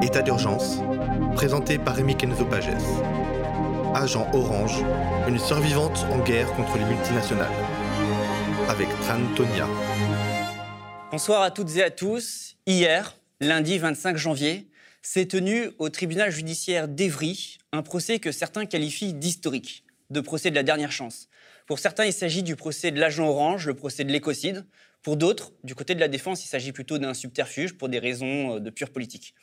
État d'urgence, présenté par Rémi Kenzo Pages. Agent Orange, une survivante en guerre contre les multinationales. Avec Tran Tonia. Bonsoir à toutes et à tous. Hier, lundi 25 janvier, s'est tenu au tribunal judiciaire d'Evry un procès que certains qualifient d'historique, de procès de la dernière chance. Pour certains, il s'agit du procès de l'agent orange, le procès de l'écocide. Pour d'autres, du côté de la défense, il s'agit plutôt d'un subterfuge pour des raisons euh, de pure politique.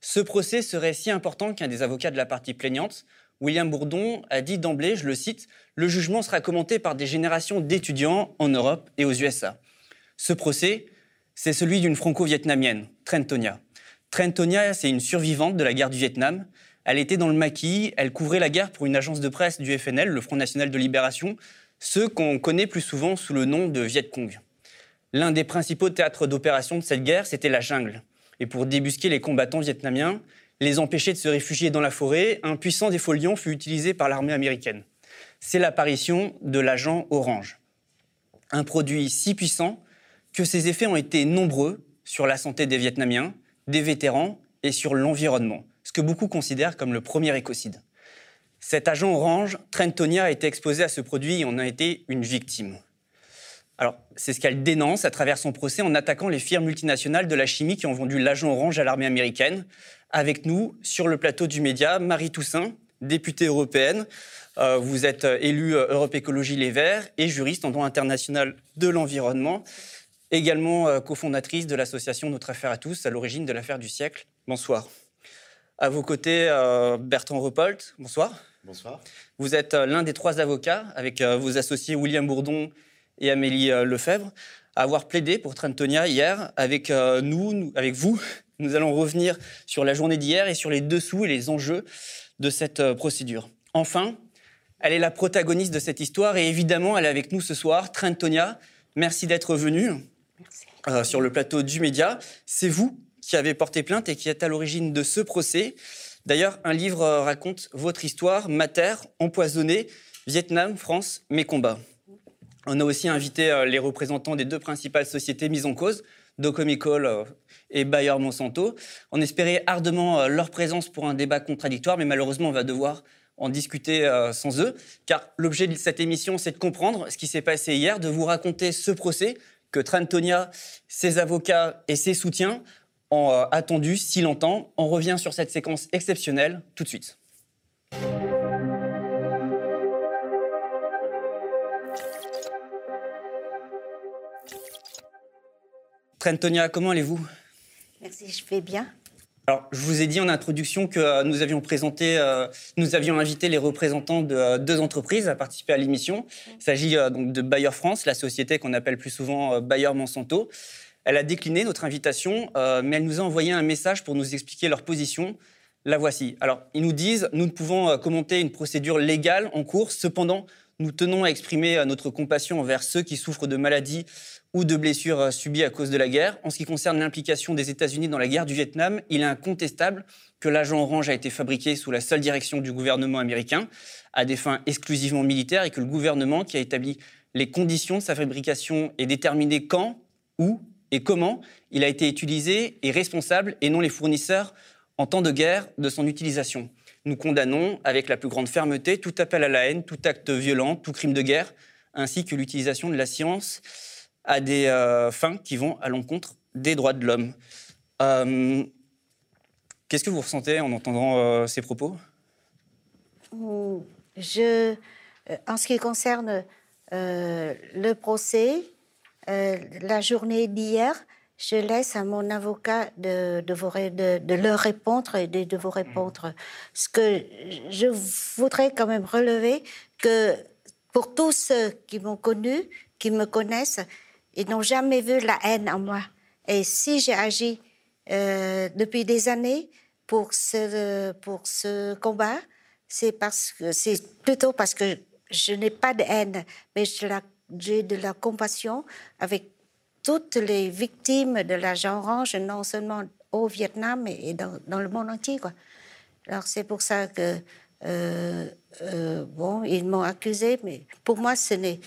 Ce procès serait si important qu'un des avocats de la partie plaignante, William Bourdon, a dit d'emblée, je le cite, Le jugement sera commenté par des générations d'étudiants en Europe et aux USA. Ce procès, c'est celui d'une franco-vietnamienne, Trentonia. Trentonia, c'est une survivante de la guerre du Vietnam. Elle était dans le maquis, elle couvrait la guerre pour une agence de presse du FNL, le Front National de Libération, ceux qu'on connaît plus souvent sous le nom de Viet Cong. L'un des principaux théâtres d'opération de cette guerre, c'était la jungle. Et pour débusquer les combattants vietnamiens, les empêcher de se réfugier dans la forêt, un puissant défoliant fut utilisé par l'armée américaine. C'est l'apparition de l'agent orange. Un produit si puissant que ses effets ont été nombreux sur la santé des Vietnamiens, des vétérans et sur l'environnement, ce que beaucoup considèrent comme le premier écocide. Cet agent orange, Trentonia, a été exposé à ce produit et en a été une victime. Alors, c'est ce qu'elle dénonce à travers son procès en attaquant les firmes multinationales de la chimie qui ont vendu l'agent orange à l'armée américaine. Avec nous, sur le plateau du média, Marie Toussaint, députée européenne. Euh, vous êtes élue Europe Écologie Les Verts et juriste en droit international de l'environnement. Également euh, cofondatrice de l'association Notre Affaire à tous, à l'origine de l'affaire du siècle. Bonsoir. À vos côtés, euh, Bertrand Repolt. Bonsoir. Bonsoir. Vous êtes l'un des trois avocats, avec vos associés William Bourdon et Amélie euh, Lefebvre à avoir plaidé pour Trentonia hier. Avec euh, nous, avec vous, nous allons revenir sur la journée d'hier et sur les dessous et les enjeux de cette euh, procédure. Enfin, elle est la protagoniste de cette histoire et évidemment, elle est avec nous ce soir. Trentonia, merci d'être venue sur le plateau du Média. C'est vous qui avez porté plainte et qui êtes à l'origine de ce procès. D'ailleurs, un livre raconte votre histoire, Mater, empoisonnée, Vietnam, France, mes combats. On a aussi invité euh, les représentants des deux principales sociétés mises en cause, Docomicol euh, et Bayer Monsanto. On espérait ardemment euh, leur présence pour un débat contradictoire, mais malheureusement, on va devoir en discuter sans eux, car l'objet de cette émission, c'est de comprendre ce qui s'est passé hier, de vous raconter ce procès que Trantonia, ses avocats et ses soutiens ont attendu si longtemps. On revient sur cette séquence exceptionnelle tout de suite. Trentonia, comment allez-vous? Merci, je vais bien. Alors, je vous ai dit en introduction que euh, nous avions présenté, euh, nous avions invité les représentants de euh, deux entreprises à participer à l'émission. Il s'agit donc de Bayer France, la société qu'on appelle plus souvent Bayer Monsanto. Elle a décliné notre invitation, mais elle nous a envoyé un message pour nous expliquer leur position. La voici. Alors, ils nous disent, nous ne pouvons commenter une procédure légale en cours. Cependant, nous tenons à exprimer notre compassion envers ceux qui souffrent de maladies ou de blessures subies à cause de la guerre. En ce qui concerne l'implication des États-Unis dans la guerre du Vietnam, il est incontestable que l'agent orange a été fabriqué sous la seule direction du gouvernement américain, à des fins exclusivement militaires, et que le gouvernement qui a établi les conditions de sa fabrication et déterminé quand, où et comment il a été utilisé est responsable, et non les fournisseurs en temps de guerre de son utilisation. Nous condamnons avec la plus grande fermeté tout appel à la haine, tout acte violent, tout crime de guerre, ainsi que l'utilisation de la science à des euh, fins qui vont à l'encontre des droits de l'homme. Euh, qu'est-ce que vous ressentez en entendant euh, ces propos? Je, En ce qui concerne le procès, la journée d'hier, je laisse à mon avocat de, de, vous, de, de leur répondre et de, vous répondre. Ce que je voudrais quand même relever, que pour tous ceux qui m'ont connu, qui me connaissent, ils n'ont jamais vu la haine en moi. Et si j'ai agi euh, depuis des années pour ce, pour ce combat, c'est parce que c'est plutôt parce que je n'ai pas de haine, mais j'ai de la compassion avec toutes les victimes de l'agent orange, non seulement au Vietnam, mais dans, dans le monde entier. Quoi. Alors c'est pour ça que euh, euh, bon, ils m'ont accusé, mais pour moi, ce n'est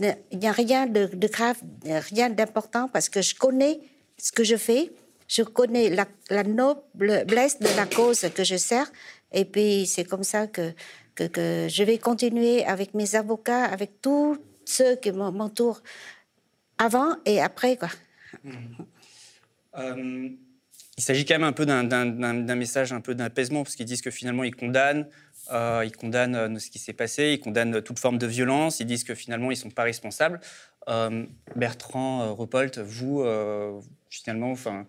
il n'y a rien de, grave, rien d'important parce que je connais ce que je fais je connais la, la noblesse de la cause que je sers. Et puis, c'est comme ça que, je vais continuer avec mes avocats, avec tous ceux qui m'entourent avant et après. Quoi. Mmh. Euh, il s'agit quand même un peu d'un message un peu d'apaisement, parce qu'ils disent que finalement, ils condamnent, euh, ils condamnent euh, ce qui s'est passé, ils condamnent toute forme de violence, ils disent que finalement, ils ne sont pas responsables. Euh, Bertrand Repolt, vous, finalement, enfin,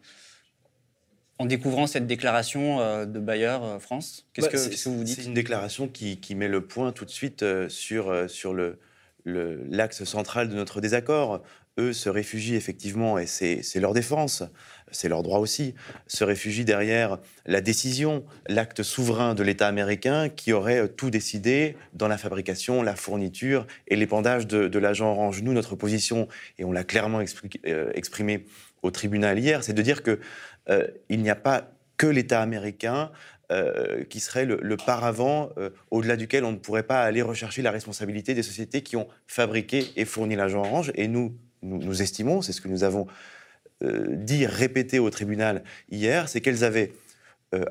en découvrant cette déclaration de Bayer France, qu'est-ce bah, que, vous dites? C'est une déclaration qui, qui, met le point tout de suite sur, sur le, l'axe central de notre désaccord. Eux se réfugient effectivement, et c'est leur défense, c'est leur droit aussi, se réfugient derrière la décision, l'acte souverain de l'État américain qui aurait tout décidé dans la fabrication, la fourniture et l'épandage de, l'agent orange. Nous, notre position, et on l'a clairement euh, exprimé au tribunal hier, c'est de dire qu'il euh, n'y a pas que l'État américain euh, qui serait le, paravent euh, au-delà duquel on ne pourrait pas aller rechercher la responsabilité des sociétés qui ont fabriqué et fourni l'agent orange. Et nous, nous, estimons, c'est ce que nous avons euh, dit, répété au tribunal hier, c'est qu'elles avaient,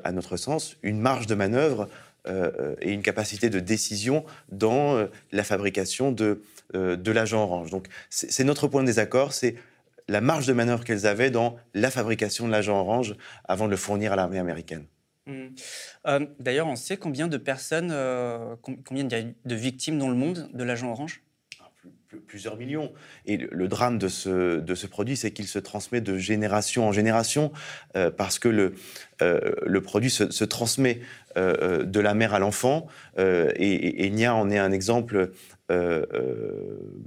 à notre sens, une marge de manœuvre et une capacité de décision dans la fabrication de, de l'agent orange. Donc c'est notre point de désaccord, c'est la marge de manœuvre qu'elles avaient dans la fabrication de l'agent orange avant de le fournir à l'armée américaine. Mmh. Euh, d'ailleurs, on sait combien de personnes, euh, combien de victimes dans le monde de l'agent orange? Plusieurs millions. Et le, drame de ce, de ce produit, c'est qu'il se transmet de génération en génération, euh, parce que le, le produit se, transmet de la mère à l'enfant. et, Nia en est un exemple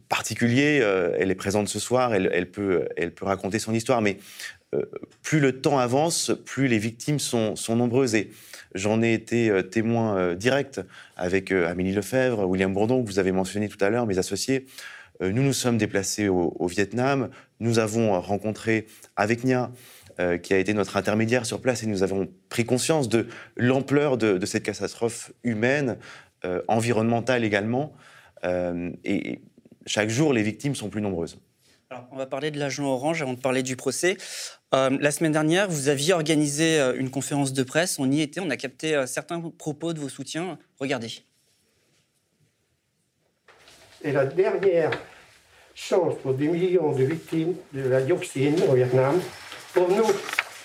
particulier. elle est présente ce soir, elle, peut, elle peut raconter son histoire, mais euh, plus le temps avance, plus les victimes sont, nombreuses. Et j'en ai été euh, témoin euh, direct avec Amélie Lefebvre, William Bourdon, que vous avez mentionné tout à l'heure, mes associés. Nous nous sommes déplacés au, Vietnam. Nous avons rencontré avec Nia, qui a été notre intermédiaire sur place, et nous avons pris conscience de l'ampleur de, cette catastrophe humaine, environnementale également. et chaque jour, les victimes sont plus nombreuses. Alors, on va parler de l'agent orange avant de parler du procès. Euh, la semaine dernière, vous aviez organisé euh, une conférence de presse. On y était, on a capté euh, certains propos de vos soutiens. Regardez. Et la dernière chance pour des millions de victimes de la dioxine au Vietnam. Pour nous,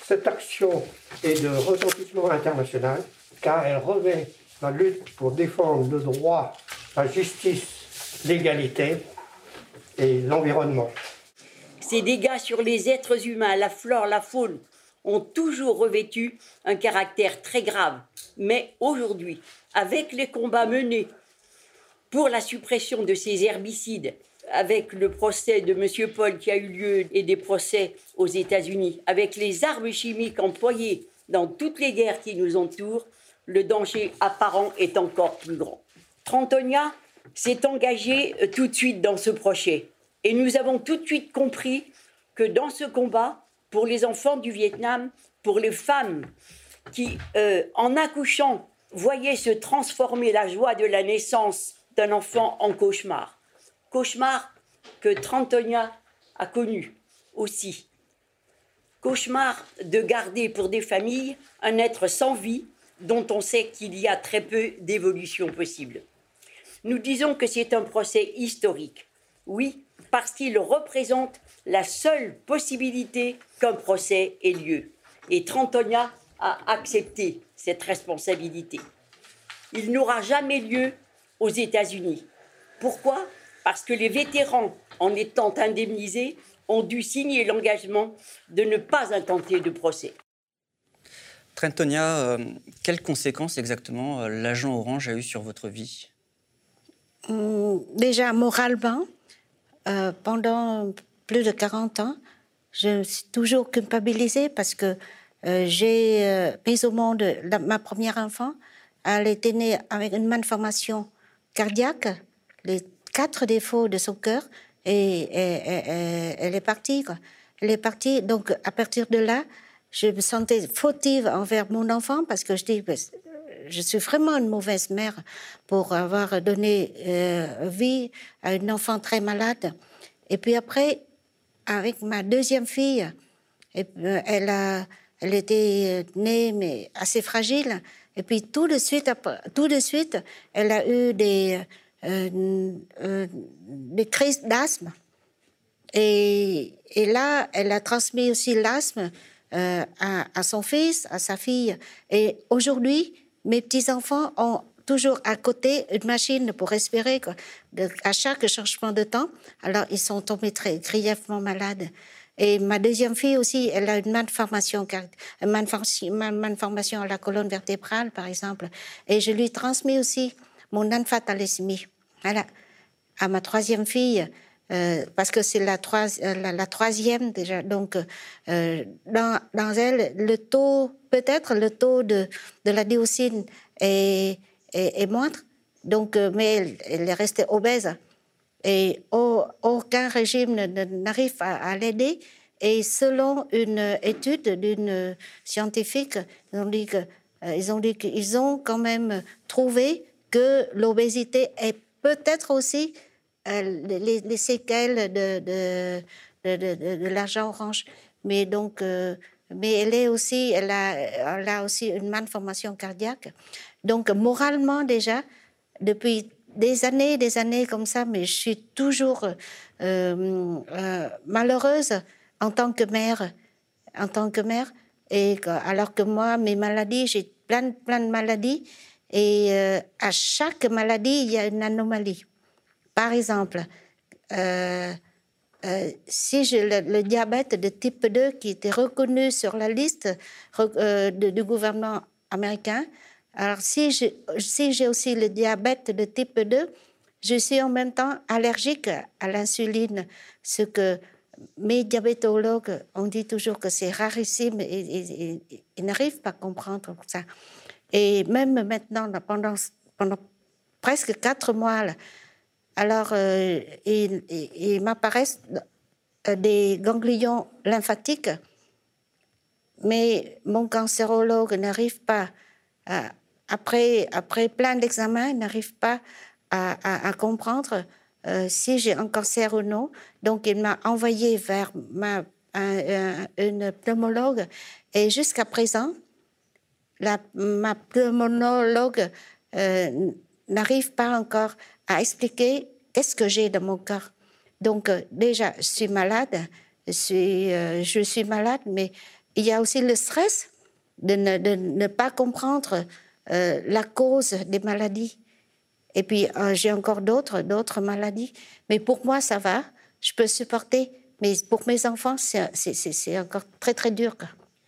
cette action est de retentissement international car elle revêt la lutte pour défendre le droit, la justice, l'égalité et l'environnement. Ces dégâts sur les êtres humains, la flore, la faune, ont toujours revêtu un caractère très grave. Mais aujourd'hui, avec les combats menés pour la suppression de ces herbicides, avec le procès de M. Paul qui a eu lieu et des procès aux États-Unis, avec les armes chimiques employées dans toutes les guerres qui nous entourent, le danger apparent est encore plus grand. Trantonia s'est engagé euh, tout de suite dans ce projet. Et nous avons tout de suite compris que dans ce combat, pour les enfants du Vietnam, pour les femmes qui, euh, en accouchant, voyaient se transformer la joie de la naissance d'un enfant en cauchemar. Cauchemar que Trantonia a connu aussi. Cauchemar de garder pour des familles un être sans vie dont on sait qu'il y a très peu d'évolution possible. Nous disons que c'est un procès historique. Oui, parce qu'il représente la seule possibilité qu'un procès ait lieu. Et Trantonia a accepté cette responsabilité. Il n'aura jamais lieu aux États-Unis. Pourquoi? Parce que les vétérans, en étant indemnisés, ont dû signer l'engagement de ne pas intenter de procès. Trentonia, euh, quelles conséquences exactement euh, l'agent Orange a eu sur votre vie? Hum, Déjà, moralement, euh, pendant plus de 40 ans, je me suis toujours culpabilisée parce que euh, j'ai euh, mis au monde ma première enfant. Elle était née avec une malformation cardiaque, les quatre défauts de son cœur, et, elle est partie. Elle est partie. Donc, à partir de là, je me sentais fautive envers mon enfant parce que je dis, je suis vraiment une mauvaise mère pour avoir donné euh, vie à une enfant très malade. Et puis après, avec ma deuxième fille, Et, elle, a, elle était née, mais assez fragile. Et puis tout de suite, tout de suite elle a eu des, crises d'asthme. Et, là, elle a transmis aussi l'asthme à, son fils, à sa fille. Et aujourd'hui, mes petits-enfants ont toujours à côté une machine pour respirer à chaque changement de temps. Alors, ils sont tombés très grièvement malades. Et ma deuxième fille aussi, elle a une malformation, une malformation à la colonne vertébrale, par exemple. Et je lui transmets aussi mon infantalaismie. Voilà. À ma troisième fille, euh, parce que c'est la, troisième déjà. Donc, euh, dans, elle, le taux, peut-être le taux de, de la dioxine est, est, moindre, donc, euh, mais elle, est restée obèse. Et aucun régime n'arrive à, l'aider. Et selon une étude d'une scientifique, ils ont dit euh, qu'ils ont quand même trouvé que l'obésité est peut-être aussi euh, les, séquelles de, de, l'argent orange. Mais donc, mais elle a, aussi une malformation cardiaque. Donc, moralement, déjà, depuis des années, des années comme ça, mais je suis toujours euh, euh, malheureuse en tant que mère, en tant que mère. Et alors que moi, mes maladies, j'ai plein, plein de maladies, et euh, à chaque maladie, il y a une anomalie. Par exemple, si j'ai le, diabète de type 2 qui était reconnu sur la liste du gouvernement américain, alors, si j'ai si aussi le diabète de type 2, je suis en même temps allergique à l'insuline, ce que mes diabétologues ont dit toujours que c'est rarissime et, ils n'arrivent pas à comprendre ça. Et même maintenant, pendant presque quatre mois, alors euh, il, m'apparaissent des ganglions lymphatiques, mais mon cancérologue n'arrive pas après, après plein d'examens, n'arrive pas à, comprendre euh, si j'ai un cancer ou non. Donc, il m'a envoyé vers ma, une pneumologue. Et jusqu'à présent, ma pneumologue euh, n'arrive pas encore à expliquer qu'est-ce que j'ai dans mon corps. Donc, euh, déjà, je suis malade, je suis, je suis malade, mais il y a aussi le stress de ne, pas comprendre euh, la cause des maladies. Et puis, euh, j'ai encore d'autres, d'autres maladies. Mais pour moi, ça va. Je peux supporter. Mais pour mes enfants, c'est encore très, très dur.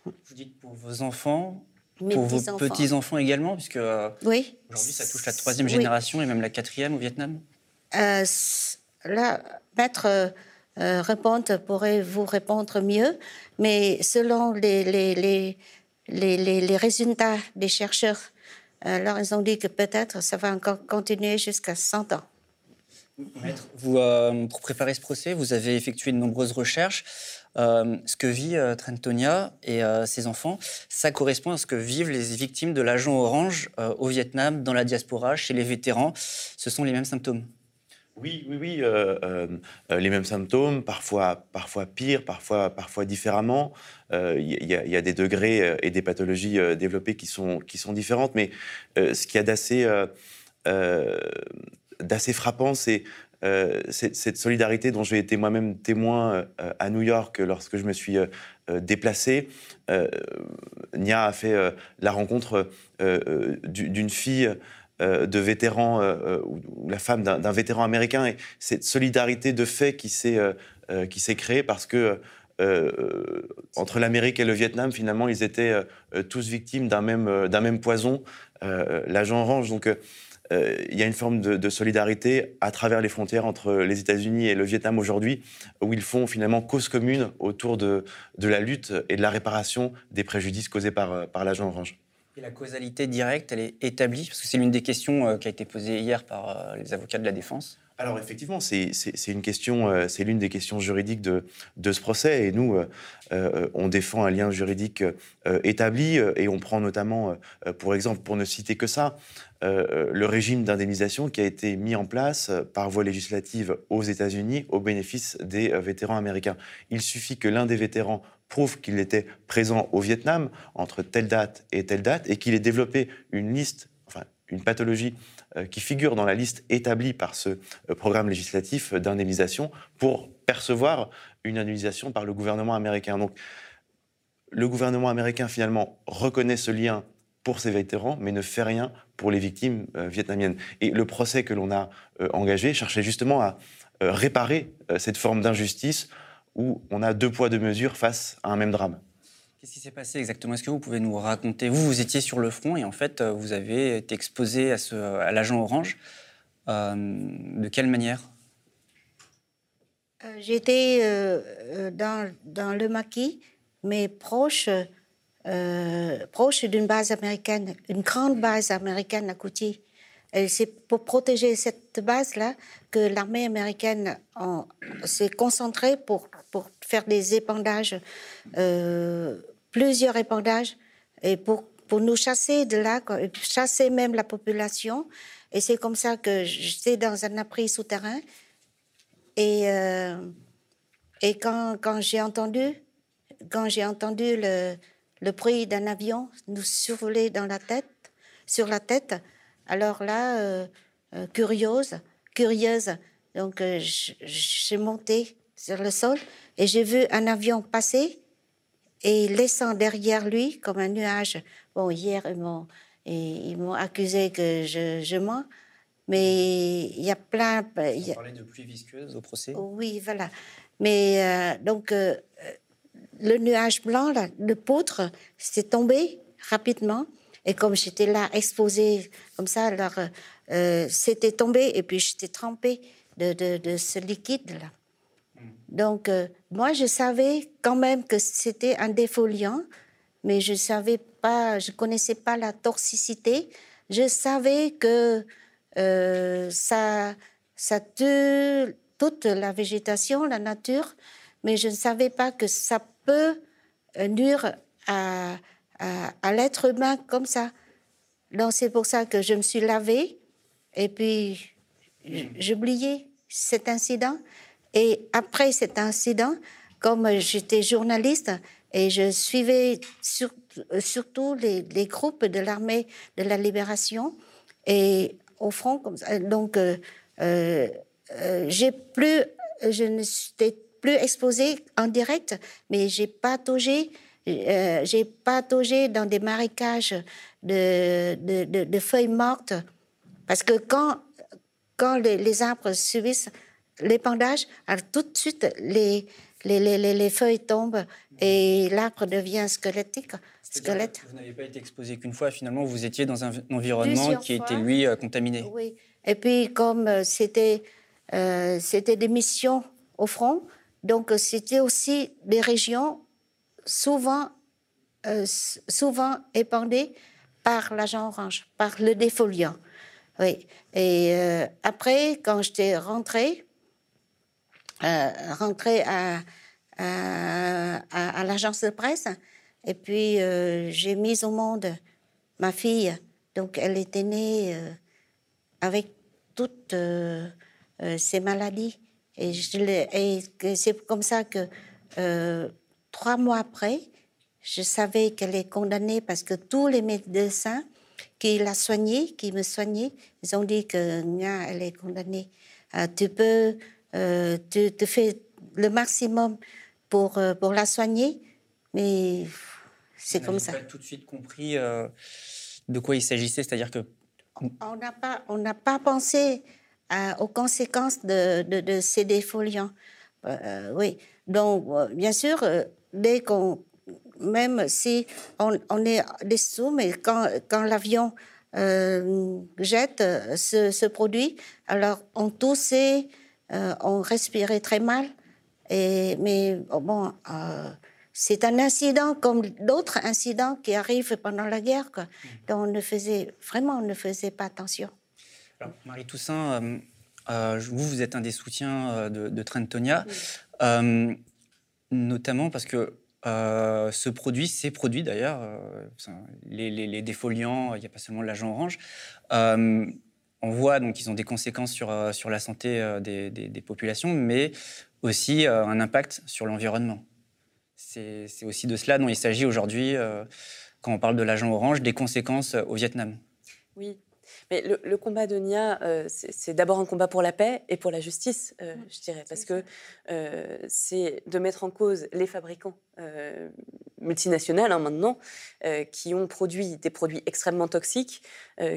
Vous dites pour vos enfants, pour vos petits-enfants également, puisque euh, oui. aujourd'hui, ça touche la troisième génération et même la quatrième au Vietnam Là, Maître euh, pourrait vous répondre mieux, mais selon les, les, les, les, les résultats des chercheurs alors, ils ont dit que peut-être ça va encore continuer jusqu'à 100 ans. Maître, vous, euh, pour préparer ce procès, vous avez effectué de nombreuses recherches. Euh, ce que vit euh, Trentonia et ses enfants, ça correspond à ce que vivent les victimes de l'agent orange au Vietnam, dans la diaspora, chez les vétérans. Ce sont les mêmes symptômes. Oui, oui, oui, euh, euh, euh, les mêmes symptômes, parfois, parfois pire, parfois, parfois différemment. Il y, a des degrés et des pathologies développées qui sont, qui sont différentes, mais ce qui y a d'assez d'assez frappant, c'est cette solidarité dont j'ai été moi-même témoin à New York lorsque je me suis déplacé. Nia a fait la rencontre d'une fille euh, de vétérans euh, ou, la femme d'un vétéran américain et cette solidarité de fait qui s'est euh, créée parce que entre l'Amérique et le Vietnam, finalement, ils étaient tous victimes d'un même, même poison, l'agent orange. Donc, il y a une forme de, solidarité à travers les frontières entre les États-Unis et le Vietnam aujourd'hui, où ils font finalement cause commune autour de, la lutte et de la réparation des préjudices causés par, par l'agent orange la causalité directe, elle est établie? Parce que c'est l'une des questions euh, qui a été posée hier par euh, les avocats de la défense. Alors effectivement, euh, c'est l'une des questions juridiques de, ce procès, et nous, on défend un lien juridique établi, et on prend notamment, pour exemple, pour ne citer que ça, le régime d'indemnisation qui a été mis en place par voie législative aux États-Unis au bénéfice des vétérans américains. Il suffit que l'un des vétérans prouve qu'il était présent au Vietnam entre telle date et telle date et qu'il ait développé une liste, enfin une pathologie euh, qui figure dans la liste établie par ce euh, programme législatif d'indemnisation pour percevoir une indemnisation par le gouvernement américain. Donc, le gouvernement américain finalement reconnaît ce lien pour ces vétérans, mais ne fait rien pour les victimes euh, vietnamiennes. Et le procès que l'on a engagé cherchait justement à réparer cette forme d'injustice où on a deux poids, deux mesures face à un même drame. Qu'est-ce qui s'est passé exactement? Est-ce que vous pouvez nous raconter? Vous, vous étiez sur le front et en fait, euh, vous avez été exposé à, ce, à l'agent orange. Euh, de quelle manière? Euh, J'étais dans, le maquis, mais proche, proche d'une base américaine, une grande base américaine à Coutier. C'est pour protéger cette base-là que l'armée américaine s'est concentrée pour, pour faire des épandages, euh, plusieurs épandages, et pour, pour nous chasser de là, chasser même la population. Et c'est comme ça que j'étais dans un abri souterrain. Et, euh, et quand, quand j'ai entendu, quand j'ai entendu le, le bruit d'un avion nous survoler dans la tête, sur la tête, alors là, euh, curieuse, curieuse, donc j'ai monté sur le sol et j'ai vu un avion passer et laissant derrière lui comme un nuage. Bon, hier, ils m'ont, accusé que je, je mens, mais il y a plein. Y a... de pluie visqueuse au procès? Oui, voilà. Mais donc, le nuage blanc, le poutre, s'est tombé rapidement. Et comme j'étais là exposée comme ça, alors euh, c'était tombé et puis j'étais trempée de, de, ce liquide-là. Donc, euh, moi, je savais quand même que c'était un défoliant, mais je savais pas, je connaissais pas la toxicité. Je savais que euh, ça, tue toute la végétation, la nature, mais je ne savais pas que ça peut nuire à, à, l'être humain comme ça. Donc c'est pour ça que je me suis lavée et puis j'oubliais cet incident. Et après cet incident, comme j'étais journaliste et je suivais surtout les, groupes de l'armée de la libération et au front, comme ça, donc euh, euh, euh, plus, je ne suis plus exposée en direct, mais j'ai pataugé euh, j'ai pataugé dans des marécages de, de, feuilles mortes. Parce que quand, quand les, arbres subissent l'épandage, tout de suite, les, les, les, les, feuilles tombent et l'arbre devient squelettique. Squelette. Vous n'avez pas été exposé qu'une fois, finalement, vous étiez dans un environnement qui était, lui, euh, contaminé. Oui. Et puis, comme euh, c'était c'était des missions au front, donc c'était aussi des régions souvent, euh, souvent épandé par l'agent orange, par le défoliant. Oui. Et euh, après, quand j'étais rentrée, euh, rentrée à, l'agence de presse, et puis j'ai mis au monde ma fille. Donc, elle était née avec toutes ces maladies. Et, c'est comme ça que Trois mois après, je savais qu'elle est condamnée parce que tous les médecins qui la soignée, qui me soignaient, ils ont dit que elle est condamnée. Euh, tu peux, euh, tu, te fais le maximum pour, euh, pour la soigner, mais c'est comme ça. On n'a pas tout de suite compris de quoi il s'agissait, c'est-à-dire que on n'a pas, on pas pensé aux conséquences de, de, de ces défoliants. oui, donc bien sûr dès qu'on, même si on, est dessous, mais quand, quand l'avion euh, jette ce, produit, alors on toussait, euh, on respirait très mal. Et, mais oh, bon, euh, c'est un incident comme d'autres incidents qui arrivent pendant la guerre, quoi. Donc on ne faisait vraiment, on ne faisait pas attention. Alors, Marie Toussaint, vous, vous êtes un des soutiens de, de Trentonia notamment parce que euh, ce produit, ces produits d'ailleurs, euh, les, défoliants, il n'y a pas seulement l'agent orange, euh, on voit donc qu'ils ont des conséquences sur, sur la santé des, populations, mais aussi un impact sur l'environnement. c'est aussi de cela dont il s'agit aujourd'hui quand on parle de l'agent orange, des conséquences au Vietnam. Oui, mais le, combat de Nia, euh, c'est d'abord un combat pour la paix et pour la justice, euh, je dirais, parce que euh, c'est de mettre en cause les fabricants multinationaux hein, maintenant, qui ont produit des produits extrêmement toxiques,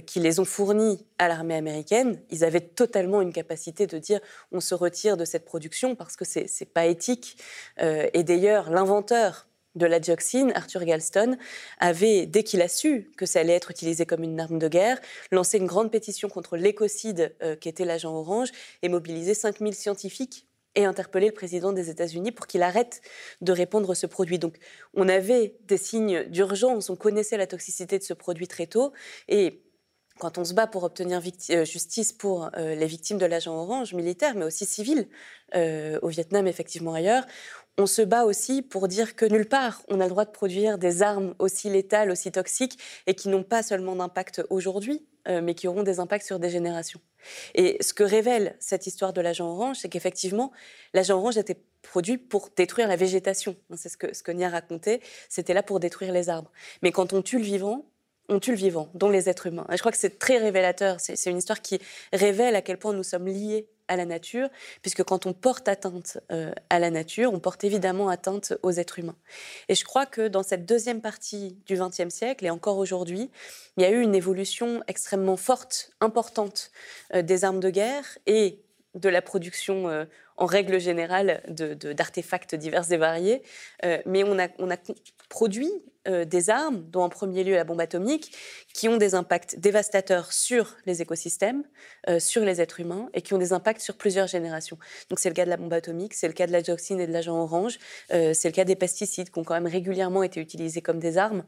qui les ont fournis à l'armée américaine. Ils avaient totalement une capacité de dire on se retire de cette production parce que c'est pas éthique. et d'ailleurs, l'inventeur de la dioxine, Arthur Galston, avait, dès qu'il a su que ça allait être utilisé comme une arme de guerre, lancé une grande pétition contre l'écocide euh, qui était l'agent orange et mobilisé 5000 scientifiques et interpellé le président des États-Unis pour qu'il arrête de répandre ce produit. Donc on avait des signes d'urgence, on connaissait la toxicité de ce produit très tôt et quand on se bat pour obtenir euh, justice pour euh, les victimes de l'agent orange militaire, mais aussi civil, au Vietnam, effectivement ailleurs, on se bat aussi pour dire que nulle part on a le droit de produire des armes aussi létales, aussi toxiques, et qui n'ont pas seulement d'impact aujourd'hui, euh, mais qui auront des impacts sur des générations. Et ce que révèle cette histoire de l'agent orange, c'est qu'effectivement, l'agent orange était produit pour détruire la végétation. C'est ce que, ce que Nia racontait, c'était là pour détruire les arbres. Mais quand on tue le vivant, on tue le vivant, dont les êtres humains. Et je crois que c'est très révélateur. C'est une histoire qui révèle à quel point nous sommes liés à la nature, puisque quand on porte atteinte euh, à la nature, on porte évidemment atteinte aux êtres humains. Et je crois que dans cette deuxième partie du XXe siècle, et encore aujourd'hui, il y a eu une évolution extrêmement forte, importante euh, des armes de guerre et de la production euh, en règle générale d'artefacts divers et variés. mais on a, on a produit euh, des armes, dont en premier lieu la bombe atomique, qui ont des impacts dévastateurs sur les écosystèmes, euh, sur les êtres humains, et qui ont des impacts sur plusieurs générations. Donc c'est le cas de la bombe atomique, c'est le cas de la dioxine et de l'agent orange, euh, c'est le cas des pesticides qui ont quand même régulièrement été utilisés comme des armes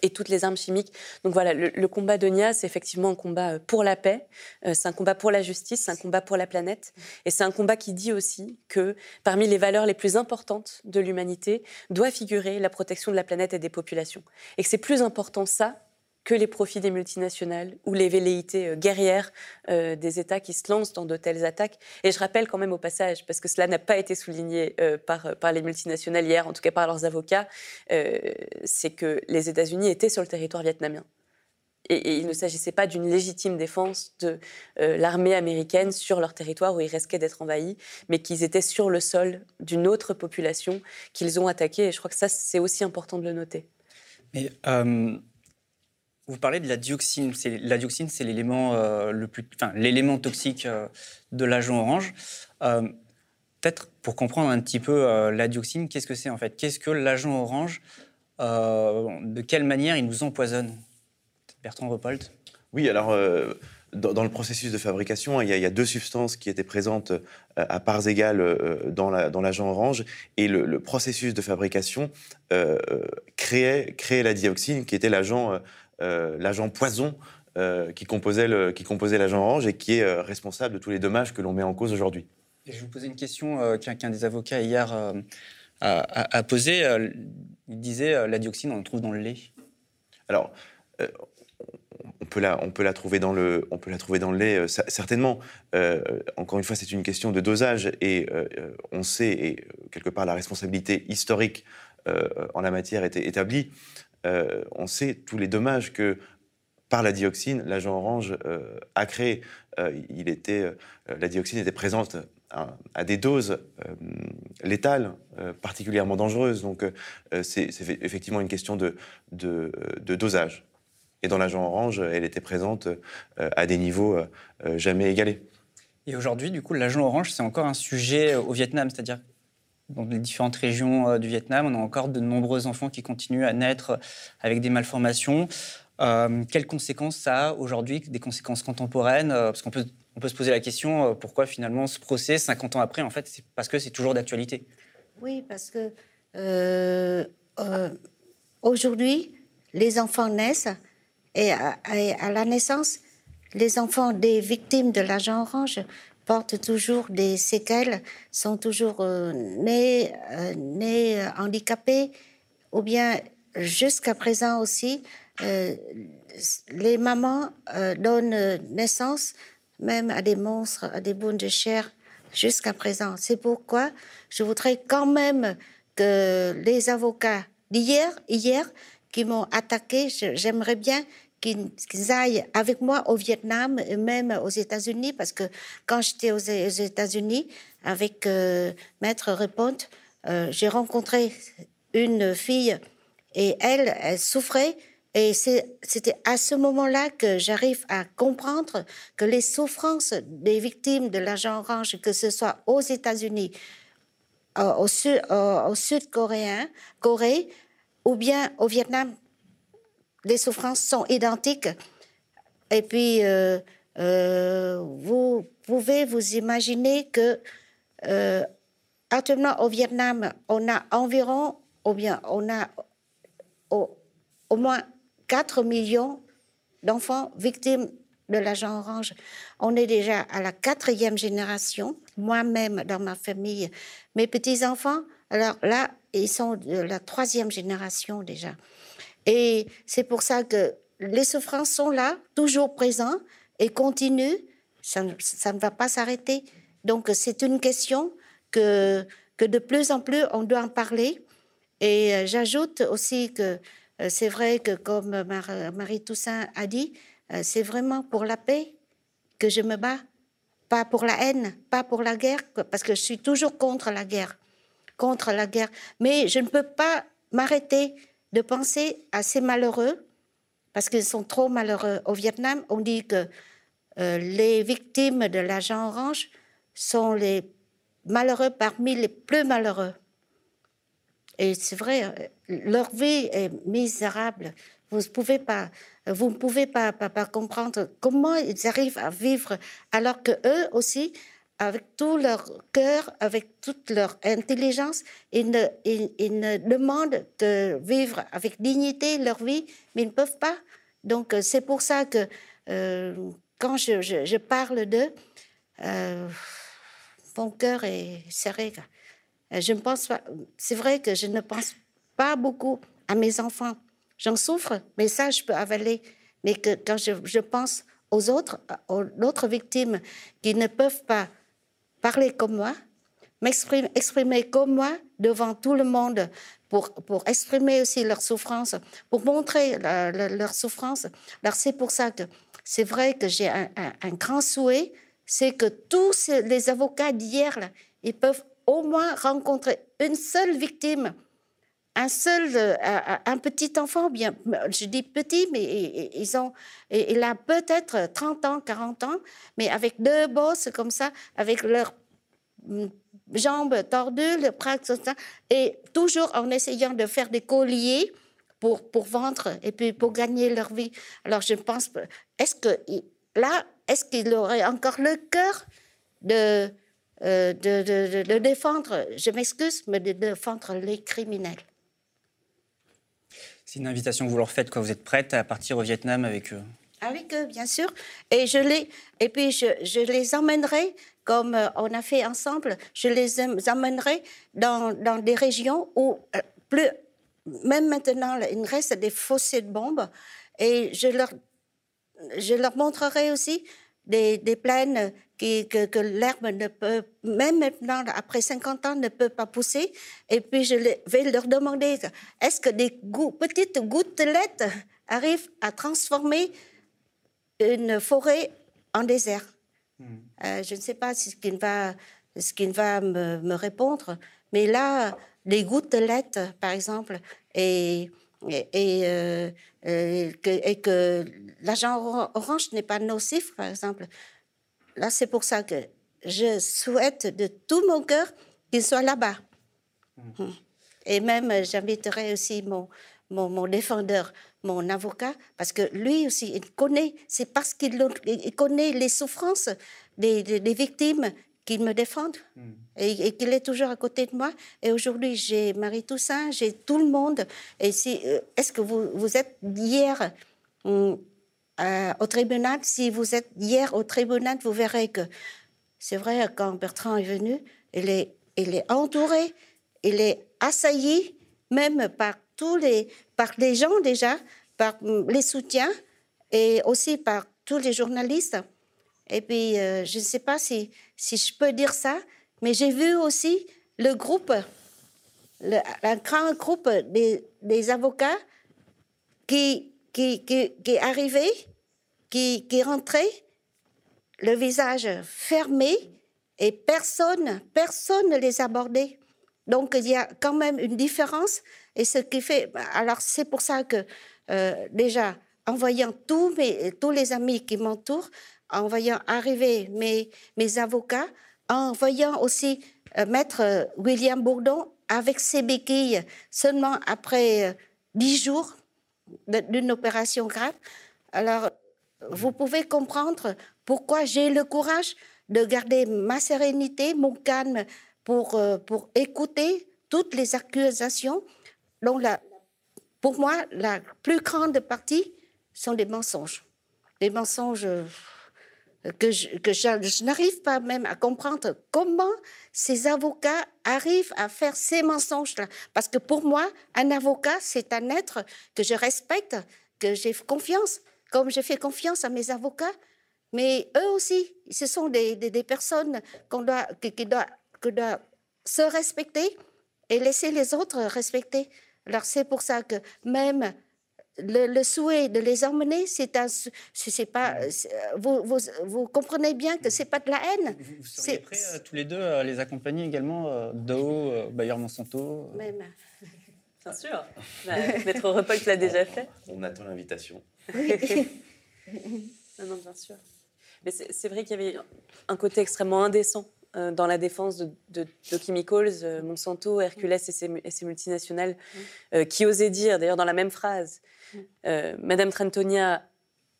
et toutes les armes chimiques. Donc voilà, le, combat de Nia, c'est effectivement un combat euh, pour la paix, euh, c'est un combat pour la justice, c'est un combat pour la planète, et c'est un combat qui dit aussi que parmi les valeurs les plus importantes de l'humanité doit figurer la protection de la planète et des populations. Et que c'est plus important ça que les profits des multinationales ou les velléités euh, guerrières euh, des États qui se lancent dans de telles attaques. Et je rappelle quand même au passage, parce que cela n'a pas été souligné euh, par, les multinationales hier, en tout cas par leurs avocats, c'est que les États-Unis étaient sur le territoire vietnamien. Et, il ne s'agissait pas d'une légitime défense de l'armée américaine sur leur territoire où ils risquaient d'être envahis, mais qu'ils étaient sur le sol d'une autre population qu'ils ont attaquée. Et je crois que ça, c'est aussi important de le noter. Mais vous parlez de la dioxine. La dioxine, c'est l'élément euh, le plus, enfin, l'élément toxique euh, de l'agent orange. Euh, peut-être pour comprendre un petit peu la dioxine, qu'est-ce que c'est en fait? Qu'est-ce que l'agent orange De quelle manière il nous empoisonne? Bertrand Repold Oui, alors dans, le processus de fabrication, il y, a, deux substances qui étaient présentes à parts égales dans l'agent orange, et le, processus de fabrication créait, créait, la dioxine, qui était l'agent l'agent poison euh, qui composait l'agent orange et qui est euh, responsable de tous les dommages que l'on met en cause aujourd'hui. je vais vous poser une question qu'un des avocats hier a, posée. il disait la dioxine, on la trouve dans le lait. Alors, on peut, la, on peut la trouver dans le, on peut la trouver dans le lait, certainement. encore une fois, c'est une question de dosage et on sait, et quelque part la responsabilité historique en la matière est établie. Euh, on sait tous les dommages que par la dioxine, l'agent orange euh, a créé. Euh, il était, la dioxine était présente à, des doses létales, particulièrement dangereuses. Donc c'est effectivement une question de, dosage. Et dans l'agent orange, elle était présente à des niveaux jamais égalés. Et aujourd'hui, du coup, l'agent orange, c'est encore un sujet au Vietnam, c'est-à-dire dans les différentes régions euh, du Vietnam. On a encore de nombreux enfants qui continuent à naître avec des malformations. Euh, quelles conséquences ça a aujourd'hui, des conséquences contemporaines euh, Parce qu'on peut, on peut se poser la question pourquoi finalement ce procès, 50 ans après, en fait, c'est parce que c'est toujours d'actualité. Oui, parce que aujourd'hui, les enfants naissent et à, la naissance, les enfants des victimes de l'agent orange portent toujours des séquelles, sont toujours euh, nés, euh, nés euh, handicapés, ou bien jusqu'à présent aussi, les mamans donnent naissance même à des monstres, à des boules de chair jusqu'à présent. C'est pourquoi je voudrais quand même que les avocats d'hier, hier, qui m'ont attaqué, j'aimerais bien qu'ils aillent avec moi au Vietnam et même aux États-Unis, parce que quand j'étais aux, États-Unis avec euh, Maître Reponte, euh, j'ai rencontré une fille et elle, elle souffrait. Et c'était à ce moment-là que j'arrive à comprendre que les souffrances des victimes de l'agent orange, que ce soit aux États-Unis, au, sud, au sud-coréen, Corée, ou bien au Vietnam, les souffrances sont identiques. Et puis, euh, euh, vous pouvez vous imaginer que euh, actuellement au Vietnam, on a environ, ou bien on a au, au moins 4 millions d'enfants victimes de l'agent orange. On est déjà à la quatrième génération, moi-même dans ma famille. Mes petits-enfants, alors là, ils sont de la troisième génération déjà. Et c'est pour ça que les souffrances sont là, toujours présentes et continuent. Ça, ne va pas s'arrêter. Donc c'est une question que, que de plus en plus on doit en parler. Et euh, j'ajoute aussi que euh, c'est vrai que comme Marie Toussaint a dit, euh, c'est vraiment pour la paix que je me bats, pas pour la haine, pas pour la guerre, parce que je suis toujours contre la guerre, contre la guerre. Mais je ne peux pas m'arrêter de penser à ces malheureux, parce qu'ils sont trop malheureux. Au Vietnam, on dit que euh, les victimes de l'agent orange sont les malheureux parmi les plus malheureux. Et c'est vrai, euh, leur vie est misérable. Vous ne pouvez pas, vous ne pouvez pas, pas, comprendre comment ils arrivent à vivre alors que eux aussi avec tout leur cœur, avec toute leur intelligence. Ils, ne, ils, demandent de vivre avec dignité leur vie, mais ils ne peuvent pas. Donc, euh, c'est pour ça que euh, quand je, parle d'eux, euh, mon cœur est serré. Je ne pense pas. C'est vrai que je ne pense pas beaucoup à mes enfants. J'en souffre, mais ça, je peux avaler. Mais quand je, je pense aux autres, aux autres victimes qui ne peuvent pas parler comme moi, m'exprimer exprimer comme moi devant tout le monde pour, pour exprimer aussi leur souffrance, pour montrer leur souffrance. Alors c'est pour ça que c'est vrai que j'ai un, grand souhait, c'est que tous les avocats d'hier, ils peuvent au moins rencontrer une seule victime, un seul, euh, un petit enfant, bien, je dis petit, mais ils ont, il a peut-être 30 ans, 40 ans, mais avec deux bosses comme ça, avec leurs mm, jambes tordues, le bras, et toujours en essayant de faire des colliers pour, pour vendre et puis pour gagner leur vie. Alors je pense, est-ce que là, est-ce qu'il aurait encore le cœur de, euh, de, de, de, défendre, je m'excuse, mais de défendre les criminels? C'est une invitation que vous leur faites, quoi. Vous êtes prête à partir au Vietnam avec eux Avec eux, bien sûr. Et je les, et puis je, je les emmènerai, comme euh, on a fait ensemble, je les emmènerai dans, dans des régions où euh, plus, même maintenant, il reste des fossés de bombes. Et je leur, je leur montrerai aussi des, des plaines que, l'herbe ne peut, même maintenant, après 50 ans, ne peut pas pousser. Et puis je vais leur demander, est-ce que des petites gouttelettes arrivent à transformer une forêt en désert? Hmm. euh, Je ne sais pas ce qu'il va, ce qu'il va me, répondre, mais là, les gouttelettes, par exemple, et, et, euh, euh, que, et que l'agent orange n'est pas nocif, par exemple, Là, c'est pour ça que je souhaite de tout mon cœur qu'il soit là-bas. Mmh. Et même, j'inviterai aussi mon, mon, défendeur, mon avocat, parce que lui aussi, il connaît, c'est parce qu'il connaît les souffrances des, des, victimes qu'il me défende mmh. et, qu'il est toujours à côté de moi. Et aujourd'hui, j'ai Marie Toussaint, j'ai tout le monde. Et si, euh, est-ce que vous, vous êtes hier hum, euh, au tribunal, si vous êtes hier au tribunal, vous verrez que c'est vrai, quand Bertrand est venu, il est, il est entouré, il est assailli, même par tous les, par les gens déjà, par les soutiens et aussi par tous les journalistes. Et puis, euh, je ne sais pas si, si je peux dire ça, mais j'ai vu aussi le groupe un grand groupe des, avocats qui, qui, qui, qui arrivait, qui, qui rentrait, le visage fermé, et personne, personne ne les abordait. Donc il y a quand même une différence, et ce qui fait, alors c'est pour ça que euh, déjà, en voyant tous, mes, tous les amis qui m'entourent, en voyant arriver mes, mes avocats, en voyant aussi euh, Maître euh, William Bourdon avec ses béquilles seulement après dix jours d'une opération grave. Alors, vous pouvez comprendre pourquoi j'ai le courage de garder ma sérénité, mon calme pour, pour écouter toutes les accusations. Donc, la, pour moi, la plus grande partie sont des mensonges. Des mensonges euh, que je, que je, n'arrive pas même à comprendre comment ces avocats arrivent à faire ces mensonges-là. Parce que pour moi, un avocat, c'est un être que je respecte, que j'ai confiance, comme je fais confiance à mes avocats. Mais eux aussi, ce sont des, des, personnes qu'on doit, qui, qui doit, que doit se respecter et laisser les autres respecter. Alors c'est pour ça que même le, souhait de les emmener, c'est un, c'est pas, vous, vous, vous, comprenez bien que c'est pas de la haine. Vous, vous seriez prêts euh, tous les deux à les accompagner également, euh, Dao, euh, Bayer Monsanto. Même. Bien sûr. Bah, Maître Repolk l'a déjà fait. On attend l'invitation. non, non, bien sûr. Mais c'est vrai qu'il y avait un côté extrêmement indécent euh, dans la défense de, de, Chemicals, euh, Monsanto, Hercules et ses, multinationales, mm. euh, qui osaient dire, d'ailleurs dans la même phrase, mm. Madame Trentonia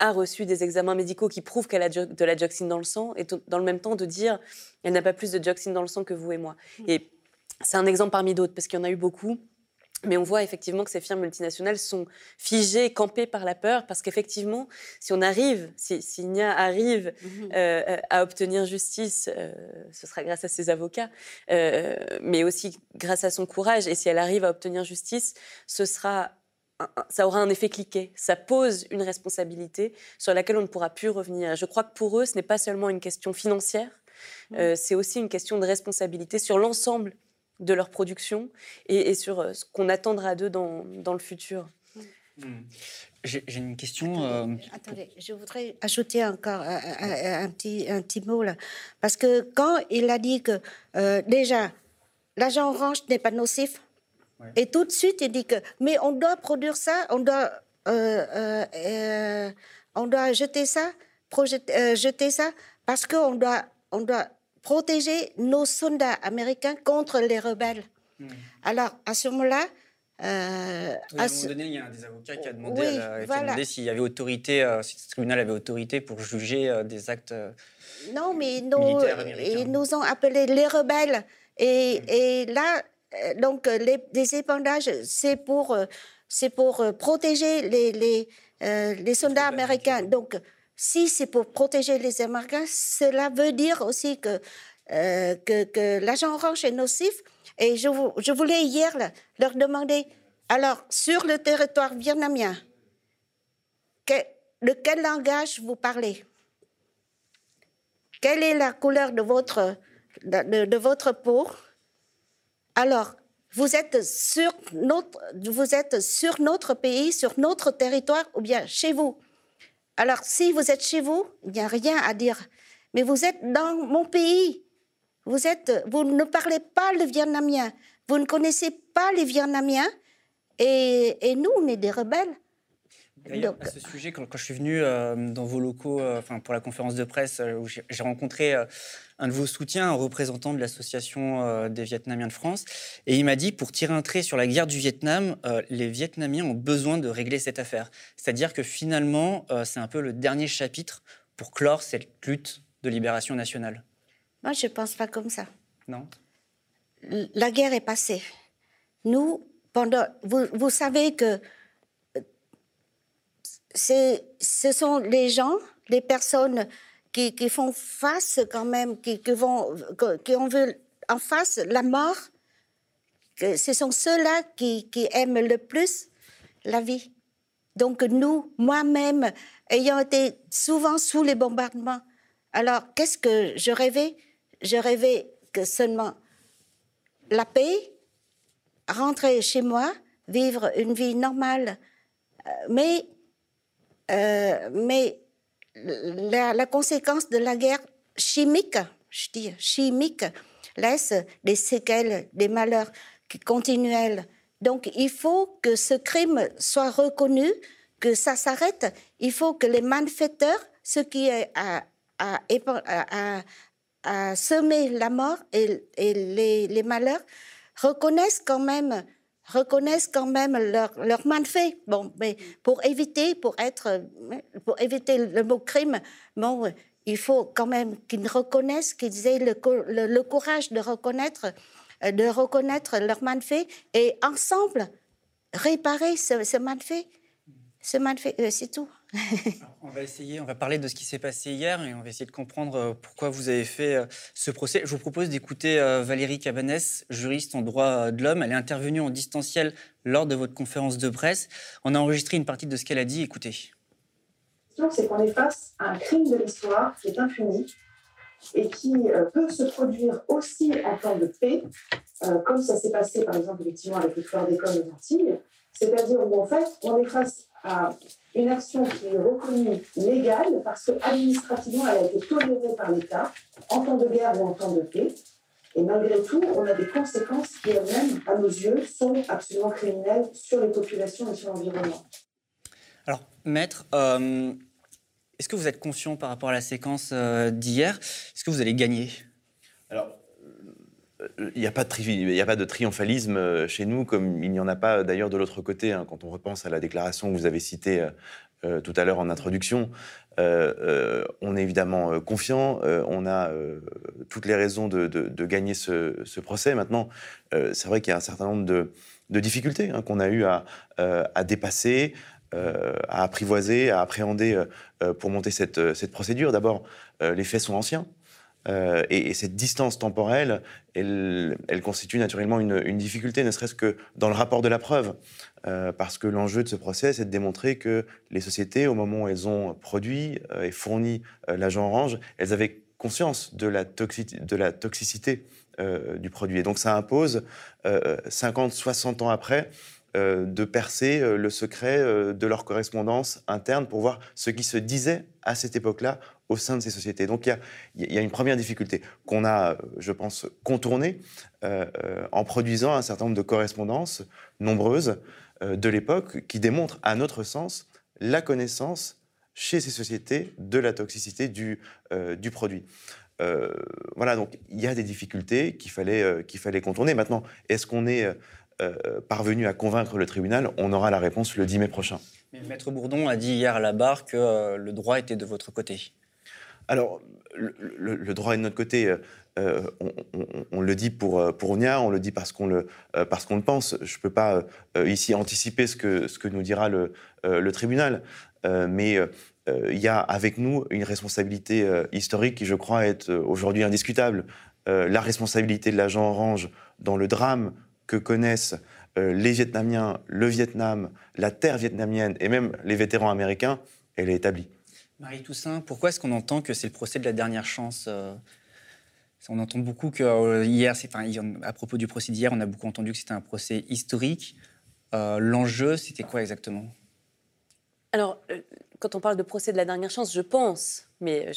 a reçu des examens médicaux qui prouvent qu'elle a de la dioxine dans le sang, et dans le même temps de dire, elle n'a pas plus de dioxine dans le sang que vous et moi. Mm. Et c'est un exemple parmi d'autres, parce qu'il y en a eu beaucoup. Mais on voit effectivement que ces firmes multinationales sont figées, campées par la peur, parce qu'effectivement, si on arrive, si, si NIA arrive mhm. euh, à obtenir justice, euh, ce sera grâce à ses avocats, euh, mais aussi grâce à son courage. Et si elle arrive à obtenir justice, ce sera ça aura un effet cliquet. Ça pose une responsabilité sur laquelle on ne pourra plus revenir. Je crois que pour eux, ce n'est pas seulement une question financière, mhm. c'est aussi une question de responsabilité sur l'ensemble de leur production et, sur euh, ce qu'on attendra d'eux dans, dans, le futur. Hmm. J'ai une question. Attendez, euh, je voudrais ajouter encore un, petit, un petit mot là. Parce que quand il a dit que euh, déjà, l'agent orange n'est pas nocif, et tout de suite il dit que, mais on doit produire ça, on doit, on doit jeter ça, jeter ça, parce qu'on doit, on doit protéger nos soldats américains contre les rebelles. Hmm. Alors, à ce moment-là, euh, à un moment donné, il y a un des avocats qui a demandé, s'il y avait autorité, euh, si le tribunal avait autorité pour juger euh, des actes non, mais Ils nous ont appelés les rebelles. Et, hmm. et là, donc, les, les épandages, c'est pour, c'est pour protéger les, les, les soldats américains. Donc, si c'est pour protéger les Américains, cela veut dire aussi que, euh, l'agent orange est nocif. Et je, voulais hier leur demander, alors, sur le territoire vietnamien, de quel langage vous parlez? Quelle est la couleur de votre, de votre peau? Alors, vous êtes, sur notre, vous êtes sur notre pays, sur notre territoire, ou bien chez vous? Alors, si vous êtes chez vous, il n'y a rien à dire. Mais vous êtes dans mon pays. Vous, êtes, vous ne parlez pas le vietnamien. Vous ne connaissez pas les Vietnamiens. Et, et nous, on est des rebelles. À ce sujet, quand, je suis venu euh, dans vos locaux euh, pour la conférence de presse, euh, où j'ai rencontré un de vos soutiens, un représentant de l'association des Vietnamiens de France, et il m'a dit, pour tirer un trait sur la guerre du Vietnam, les Vietnamiens ont besoin de régler cette affaire. C'est-à-dire que finalement, c'est un peu le dernier chapitre pour clore cette lutte de libération nationale. Moi, je ne pense pas comme ça. Non? La guerre est passée. Nous, pendant, vous, vous savez que ce sont les gens, les personnes qui, font face quand même, qui, vont, qui ont vu en face la mort. Ce sont ceux-là qui, aiment le plus la vie. Donc nous, moi-même, ayant été souvent sous les bombardements, alors qu'est-ce que je rêvais? Je rêvais que seulement la paix rentrer chez moi, vivre une vie normale. Euh, mais, euh, mais la, conséquence de la guerre chimique, je dis chimique, laisse des séquelles, des malheurs continuels. Donc il faut que ce crime soit reconnu, que ça s'arrête. Il faut que les malfaiteurs, ceux qui a, semé la mort et, les malheurs, reconnaissent quand même reconnaissent quand même leur, leur malfait. Bon, mais pour éviter, pour être, pour éviter le mot crime, bon, il faut quand même qu'ils reconnaissent, qu'ils aient le, le, courage de reconnaître, de reconnaître leur malfait et ensemble réparer ce, ce. Ce malfait, euh, c'est tout on va essayer, on va parler de ce qui s'est passé hier et on va essayer de comprendre euh, pourquoi vous avez fait euh, ce procès. Je vous propose d'écouter euh, Valérie Cabanès, juriste en droit de l'homme. Elle est intervenue en distanciel lors de votre conférence de presse. On a enregistré une partie de ce qu'elle a dit. Écoutez. C'est qu'on est face à un crime de l'histoire qui est infini et qui peut se produire aussi en temps de paix, comme ça s'est passé par exemple effectivement avec le fleurs d'école aux Antilles, c'est-à-dire où en fait on est face à une action qui est reconnue légale parce qu'administrativement, elle a été tolérée par l'État en temps de guerre ou en temps de paix. Et malgré tout, on a des conséquences qui, elles-mêmes, à nos yeux, sont absolument criminelles sur les populations et sur l'environnement. Alors, maître, euh, est-ce que vous êtes conscient par rapport à la séquence euh, d'hier? Est-ce que vous allez gagner? Alors, il n'y a, pas de triomphalisme euh, chez nous, comme il n'y en a pas d'ailleurs de l'autre côté. Hein. quand on repense à la déclaration que vous avez citée euh, euh, tout à l'heure en introduction, on est évidemment confiant, on a toutes les raisons de, gagner ce, procès. Maintenant, c'est vrai qu'il y a un certain nombre de, difficultés hein, qu'on a eu à, dépasser. à apprivoiser, à appréhender pour monter cette procédure. D'abord, les faits sont anciens. Euh, et, cette distance temporelle, elle, constitue naturellement une, difficulté, ne serait-ce que dans le rapport de la preuve. Euh, parce que l'enjeu de ce procès, c'est de démontrer que les sociétés, au moment où elles ont produit euh, et fourni l'agent orange, elles avaient conscience de la, de la toxicité du produit. Et donc ça impose, 50, 60 ans après, de percer le secret de leur correspondance interne pour voir ce qui se disait à cette époque-là au sein de ces sociétés. Donc il y, a, une première difficulté qu'on a, je pense, contournée euh, euh, en produisant un certain nombre de correspondances nombreuses euh, de l'époque qui démontrent, à notre sens, la connaissance chez ces sociétés de la toxicité du, du produit. voilà, donc il y a des difficultés qu'il fallait, qu'il fallait contourner. Maintenant, est-ce qu'on est, parvenu à convaincre le tribunal On aura la réponse le 10 mai prochain. Mais Maître Bourdon a dit hier à la barre que le droit était de votre côté. Alors, le, droit est de notre côté. Euh, euh, on, le dit pour, euh, pour Nia, on le dit parce qu'on le, parce qu'on le pense. Je ne peux pas ici anticiper ce que, ce que nous dira le, le tribunal, mais il y a avec nous une responsabilité historique qui, je crois, est aujourd'hui indiscutable. la responsabilité de l'agent Orange dans le drame que connaissent les Vietnamiens, le Vietnam, la terre vietnamienne et même les vétérans américains, elle est établie. Marie Toussaint, pourquoi est-ce qu'on entend que c'est le procès de la dernière chance euh, On entend beaucoup que euh, hier, à propos du procès d'hier, on a beaucoup entendu que c'était un procès historique. Euh, l'enjeu, c'était quoi exactement? Alors, quand on parle de procès de la dernière chance, je pense, mais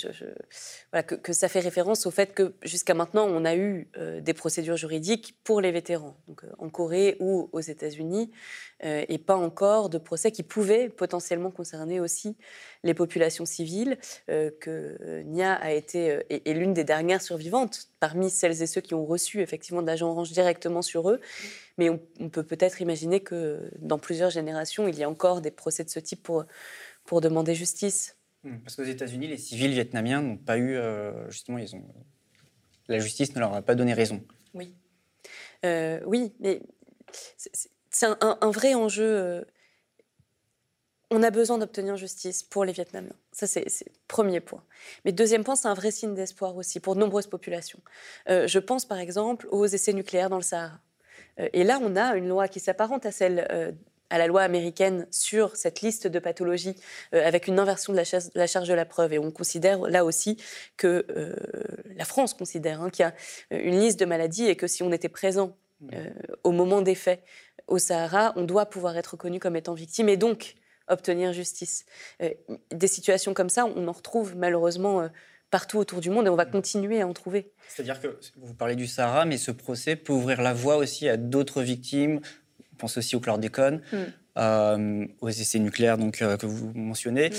voilà, que, ça fait référence au fait que jusqu'à maintenant, on a eu euh, des procédures juridiques pour les vétérans, donc euh, en Corée ou aux États-Unis, euh, et pas encore de procès qui pouvaient potentiellement concerner aussi les populations civiles, que Nia a été est, l'une des dernières survivantes parmi celles et ceux qui ont reçu effectivement de l'agent orange directement sur eux. Mais on, on peut peut-être imaginer que dans plusieurs générations, il y a encore des procès de ce type pour pour demander justice. Hmm, parce qu'aux États-Unis, les civils vietnamiens n'ont pas eu, euh, justement, ils ont, la justice ne leur a pas donné raison. Oui, euh, oui, mais c'est un, vrai enjeu. Euh, on a besoin d'obtenir justice pour les Vietnamiens. Ça, c'est le premier point. Mais deuxième point, c'est un vrai signe d'espoir aussi pour de nombreuses populations. je pense par exemple aux essais nucléaires dans le Sahara. et là, on a une loi qui s'apparente à celle à la loi américaine sur cette liste de pathologies euh, avec une inversion de la, charge de la preuve. Et on considère là aussi que euh, la France considère hein, qu'il y a une liste de maladies et que si on était présent au moment des faits au Sahara, on doit pouvoir être reconnu comme étant victime et donc obtenir justice. des situations comme ça, on en retrouve malheureusement partout autour du monde et on va continuer à en trouver. C'est-à-dire que vous parlez du Sahara, mais ce procès peut ouvrir la voie aussi à d'autres victimes. On pense aussi au chlordécone, mm. euh, aux essais nucléaires donc, euh, que vous mentionnez. Mm.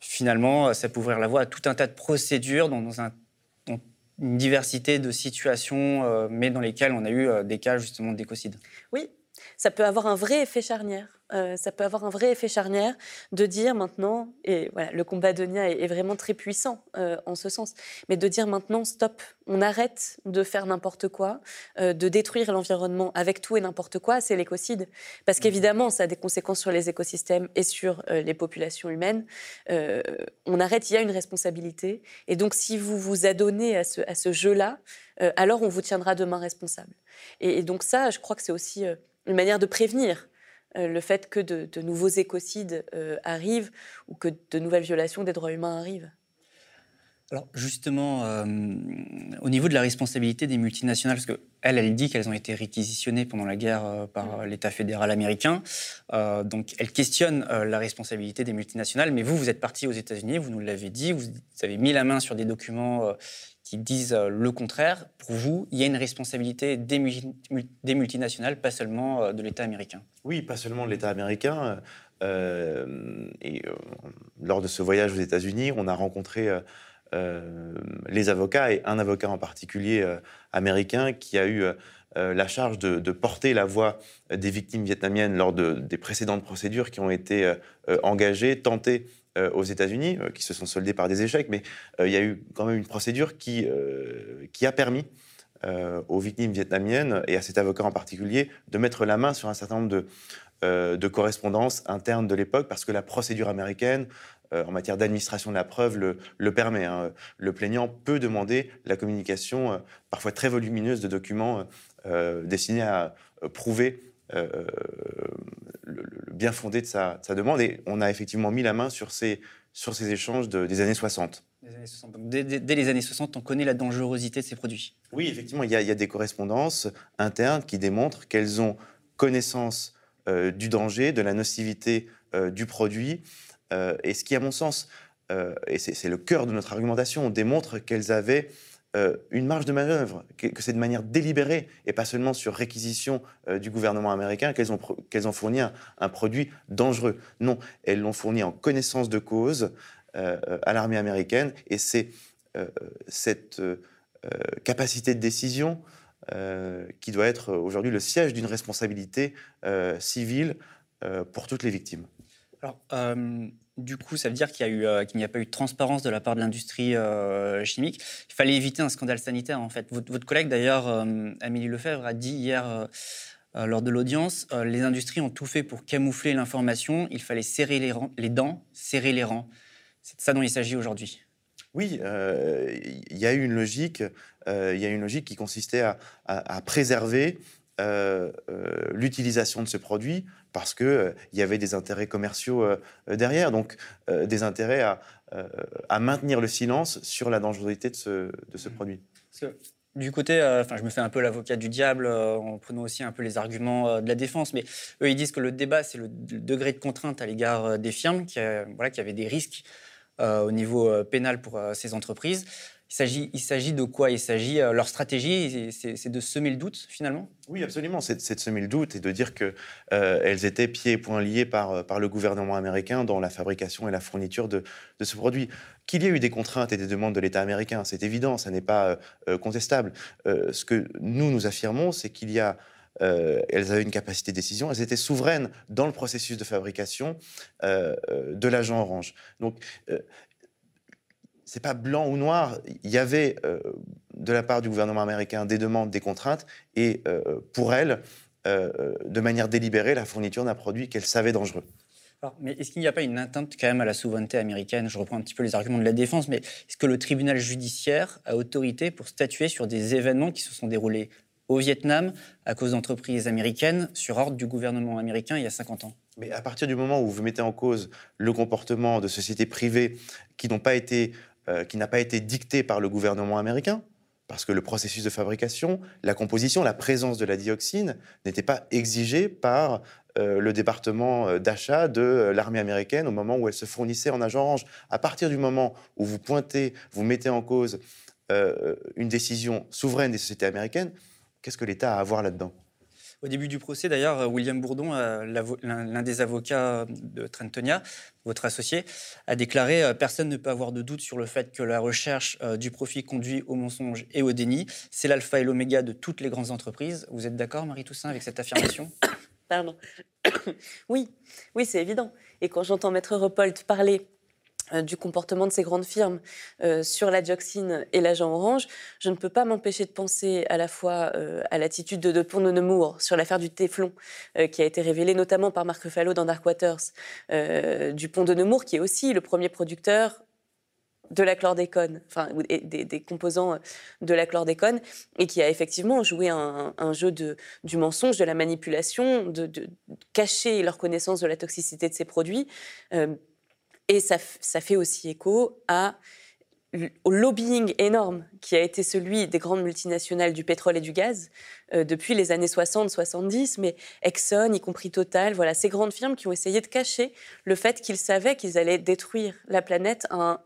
Finalement, ça peut ouvrir la voie à tout un tas de procédures dans, dans, un, une diversité de situations, euh, mais dans lesquelles on a eu des cas justement d'écocide. Oui, ça peut avoir un vrai effet charnière. Euh, ça peut avoir un vrai effet charnière de dire maintenant, et voilà, le combat de Nia est, vraiment très puissant euh, en ce sens, mais de dire maintenant, stop, on arrête de faire n'importe quoi, euh, de détruire l'environnement avec tout et n'importe quoi, c'est l'écocide. Parce mmh. qu'évidemment, ça a des conséquences sur les écosystèmes et sur les populations humaines. on arrête, il y a une responsabilité. Et donc, si vous vous adonnez à ce, à ce jeu-là, alors on vous tiendra demain responsable. Et, et, donc ça, je crois que c'est aussi une manière de prévenir euh, le fait que de, nouveaux écocides euh, arrivent ou que de nouvelles violations des droits humains arrivent. Alors justement, euh, au niveau de la responsabilité des multinationales, parce qu'elle, elle dit qu'elles ont été réquisitionnées pendant la guerre par mm. l'État fédéral américain, donc elle questionne la responsabilité des multinationales, mais vous, vous êtes parti aux États-Unis, vous nous l'avez dit, vous avez mis la main sur des documents qui disent euh, le contraire. Pour vous, il y a une responsabilité des, multinationales, pas seulement euh, de l'État américain. Oui, pas seulement de l'État américain. Euh, lors de ce voyage aux États-Unis, on a rencontré les avocats et un avocat en particulier américain qui a eu la charge de, porter la voix des victimes vietnamiennes lors de, des précédentes procédures qui ont été engagées, tentées euh, aux États-Unis, euh, qui se sont soldés par des échecs, mais euh, il y a eu quand même une procédure qui, qui a permis aux victimes vietnamiennes et à cet avocat en particulier de mettre la main sur un certain nombre de, de correspondances internes de l'époque, parce que la procédure américaine en matière d'administration de la preuve le, le permet. Hein. Le plaignant peut demander la communication parfois très volumineuse de documents destinés à prouver euh, le, bien fondé de sa, demande. Et on a effectivement mis la main sur ces, sur ces échanges des années 60. dès, les années 60, on connaît la dangerosité de ces produits. Oui, effectivement, il y a, des correspondances internes qui démontrent qu'elles ont connaissance euh, du danger, de la nocivité euh, du produit. et ce qui, à mon sens, et c'est le cœur de notre argumentation, démontre qu'elles avaient euh, une marge de manœuvre, que, c'est de manière délibérée et pas seulement sur réquisition euh, du gouvernement américain qu'elles ont, ont fourni un, produit dangereux. Non, elles l'ont fourni en connaissance de cause euh, à l'armée américaine et c'est cette capacité de décision qui doit être aujourd'hui le siège d'une responsabilité civile pour toutes les victimes. Du coup, ça veut dire qu'il n'y a, pas eu de transparence de la part de l'industrie euh, chimique. Il fallait éviter un scandale sanitaire, en fait. Votre, collègue, d'ailleurs, euh, Amélie Lefebvre, a dit hier, euh, lors de l'audience, les industries ont tout fait pour camoufler l'information. Il fallait serrer les, dents, serrer les rangs. C'est de ça dont il s'agit aujourd'hui. Oui, il y a eu une logique. Il y a une logique qui consistait à préserver l'utilisation de ce produit parce qu'il euh, y avait des intérêts commerciaux euh, euh, derrière, donc des intérêts à, à, maintenir le silence sur la dangerosité de ce, de ce produit. du côté, enfin, je me fais un peu l'avocat du diable en prenant aussi un peu les arguments de la défense, mais eux, ils disent que le débat, c'est le, degré de contrainte à l'égard des firmes, qui, voilà, qui avaient des risques au niveau pénal pour ces entreprises. Il s'agit de quoi? Il s'agit, euh, leur stratégie, c'est de semer le doute finalement? Oui, absolument, c'est de semer le doute et de dire qu'elles euh, étaient pieds et poings liés par, euh, le gouvernement américain dans la fabrication et la fourniture de, ce produit. Qu'il y ait eu des contraintes et des demandes de l'État américain, c'est évident, ça n'est pas contestable. ce que nous, nous affirmons, c'est qu'il y a elles avaient une capacité de décision, elles étaient souveraines dans le processus de fabrication de l'agent orange. Donc, c'est pas blanc ou noir. Il y avait euh, de la part du gouvernement américain des demandes, des contraintes, et euh, pour elle, euh, de manière délibérée, la fourniture d'un produit qu'elle savait dangereux. mais est-ce qu'il n'y a pas une atteinte quand même à la souveraineté américaine? Je reprends un petit peu les arguments de la défense, mais est-ce que le tribunal judiciaire a autorité pour statuer sur des événements qui se sont déroulés au Vietnam à cause d'entreprises américaines sur ordre du gouvernement américain il y a 50 ans? Mais à partir du moment où vous mettez en cause le comportement de sociétés privées qui n'ont pas été euh, qui n'a pas été dicté par le gouvernement américain, parce que le processus de fabrication, la composition, la présence de la dioxine n'était pas exigée par euh, le département euh, d'achat de l'armée américaine au moment où elle se fournissait en agent orange. À partir du moment où vous pointez, vous mettez en cause une décision souveraine des sociétés américaines, qu'est-ce que l'État a à voir là-dedans? Au début du procès, d'ailleurs, William Bourdon, l'un des avocats de Trentonia, votre associé, a déclaré Personne ne peut avoir de doute sur le fait que la recherche du profit conduit au mensonge et au déni. C'est l'alpha et l'oméga de toutes les grandes entreprises. Vous êtes d'accord, Marie Toussaint, avec cette affirmation? Pardon. oui, oui, c'est évident. Et quand j'entends Maître Repolt parler euh, du comportement de ces grandes firmes euh, sur la dioxine et l'agent orange, je ne peux pas m'empêcher de penser à la fois euh, à l'attitude de, Pont de Nemours sur l'affaire du téflon, qui a été révélée notamment par Marc Ruffalo dans Dark Waters, du Pont de Nemours, qui est aussi le premier producteur de la chlordécone, enfin des, composants de la chlordécone, et qui a effectivement joué un, jeu de, du mensonge, de la manipulation, de, cacher leur connaissance de la toxicité de ces produits. Et ça, fait aussi écho à, au lobbying énorme qui a été celui des grandes multinationales du pétrole et du gaz euh, depuis les années 60-70, mais Exxon, y compris Total, voilà, ces grandes firmes qui ont essayé de cacher le fait qu'ils savaient qu'ils allaient détruire la planète un,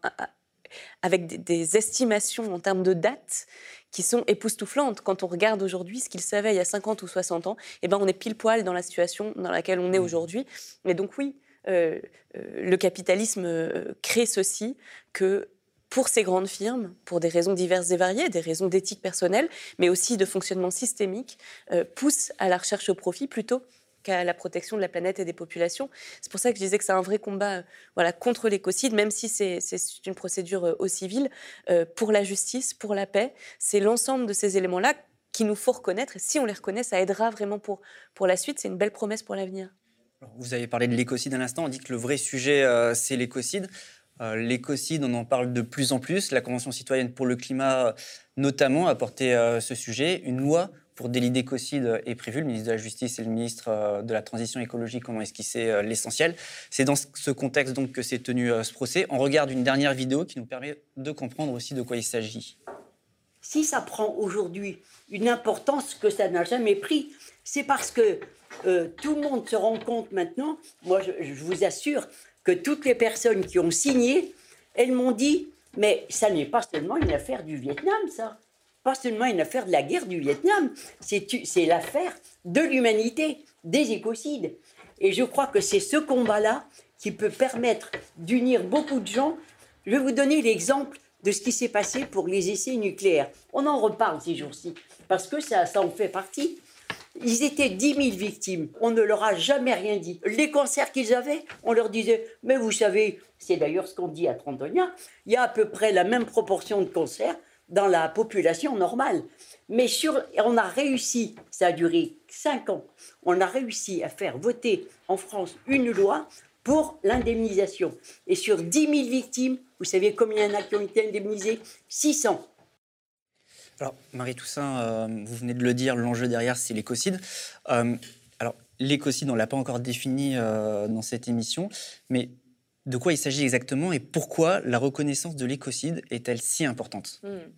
avec des, estimations en termes de dates qui sont époustouflantes. Quand on regarde aujourd'hui ce qu'ils savaient il y a 50 ou 60 ans, eh ben on est pile poil dans la situation dans laquelle on est mmh. aujourd'hui. Et donc oui, le capitalisme euh, crée ceci que pour ces grandes firmes, pour des raisons diverses et variées, des raisons d'éthique personnelle, mais aussi de fonctionnement systémique, pousse à la recherche au profit plutôt qu'à la protection de la planète et des populations. C'est pour ça que je disais que c'est un vrai combat euh, voilà, contre l'écocide, même si c'est une procédure euh, au civil, euh, pour la justice, pour la paix. C'est l'ensemble de ces éléments-là qu'il nous faut reconnaître. Et si on les reconnaît, ça aidera vraiment pour, pour la suite. C'est une belle promesse pour l'avenir. Vous avez parlé de l'écocide à l'instant. On dit que le vrai sujet, c'est l'écocide. l'écocide, on en parle de plus en plus. La Convention citoyenne pour le climat, notamment, a porté ce sujet. Une loi pour délit d'écocide est prévu. Le ministre de la Justice et le ministre euh, de la Transition écologique ont esquissé euh, l'essentiel. C'est dans ce contexte donc que s'est tenu euh, ce procès. On regarde une dernière vidéo qui nous permet de comprendre aussi de quoi il s'agit. Si ça prend aujourd'hui une importance que ça n'a jamais pris, c'est parce que tout le monde se rend compte maintenant, moi je, je vous assure que toutes les personnes qui ont signé, elles m'ont dit, mais ça n'est pas seulement une affaire du Vietnam, ça pas seulement une affaire de la guerre du Vietnam, c'est l'affaire de l'humanité, des écocides. Et je crois que c'est ce combat-là qui peut permettre d'unir beaucoup de gens. Je vais vous donner l'exemple de ce qui s'est passé pour les essais nucléaires. On en reparle ces jours-ci, parce que ça, ça en fait partie. Ils étaient 10 000 victimes. On ne leur a jamais rien dit. Les cancers qu'ils avaient, on leur disait, mais vous savez, c'est d'ailleurs ce qu'on dit à Trantonia, il y a à peu près la même proportion de cancers dans la population normale. Mais sur, on a réussi, ça a duré cinq ans, on a réussi à faire voter en France une loi pour l'indemnisation. Et sur 10 000 victimes, vous savez combien il y en a qui ont été indemnisés 600. Alors, Marie Toussaint, euh, vous venez de le dire, l'enjeu derrière, c'est l'écocide. Euh, alors, l'écocide, on ne l'a pas encore défini euh, dans cette émission, mais de quoi il s'agit exactement et pourquoi la reconnaissance de l'écocide est-elle si importante? Hmm.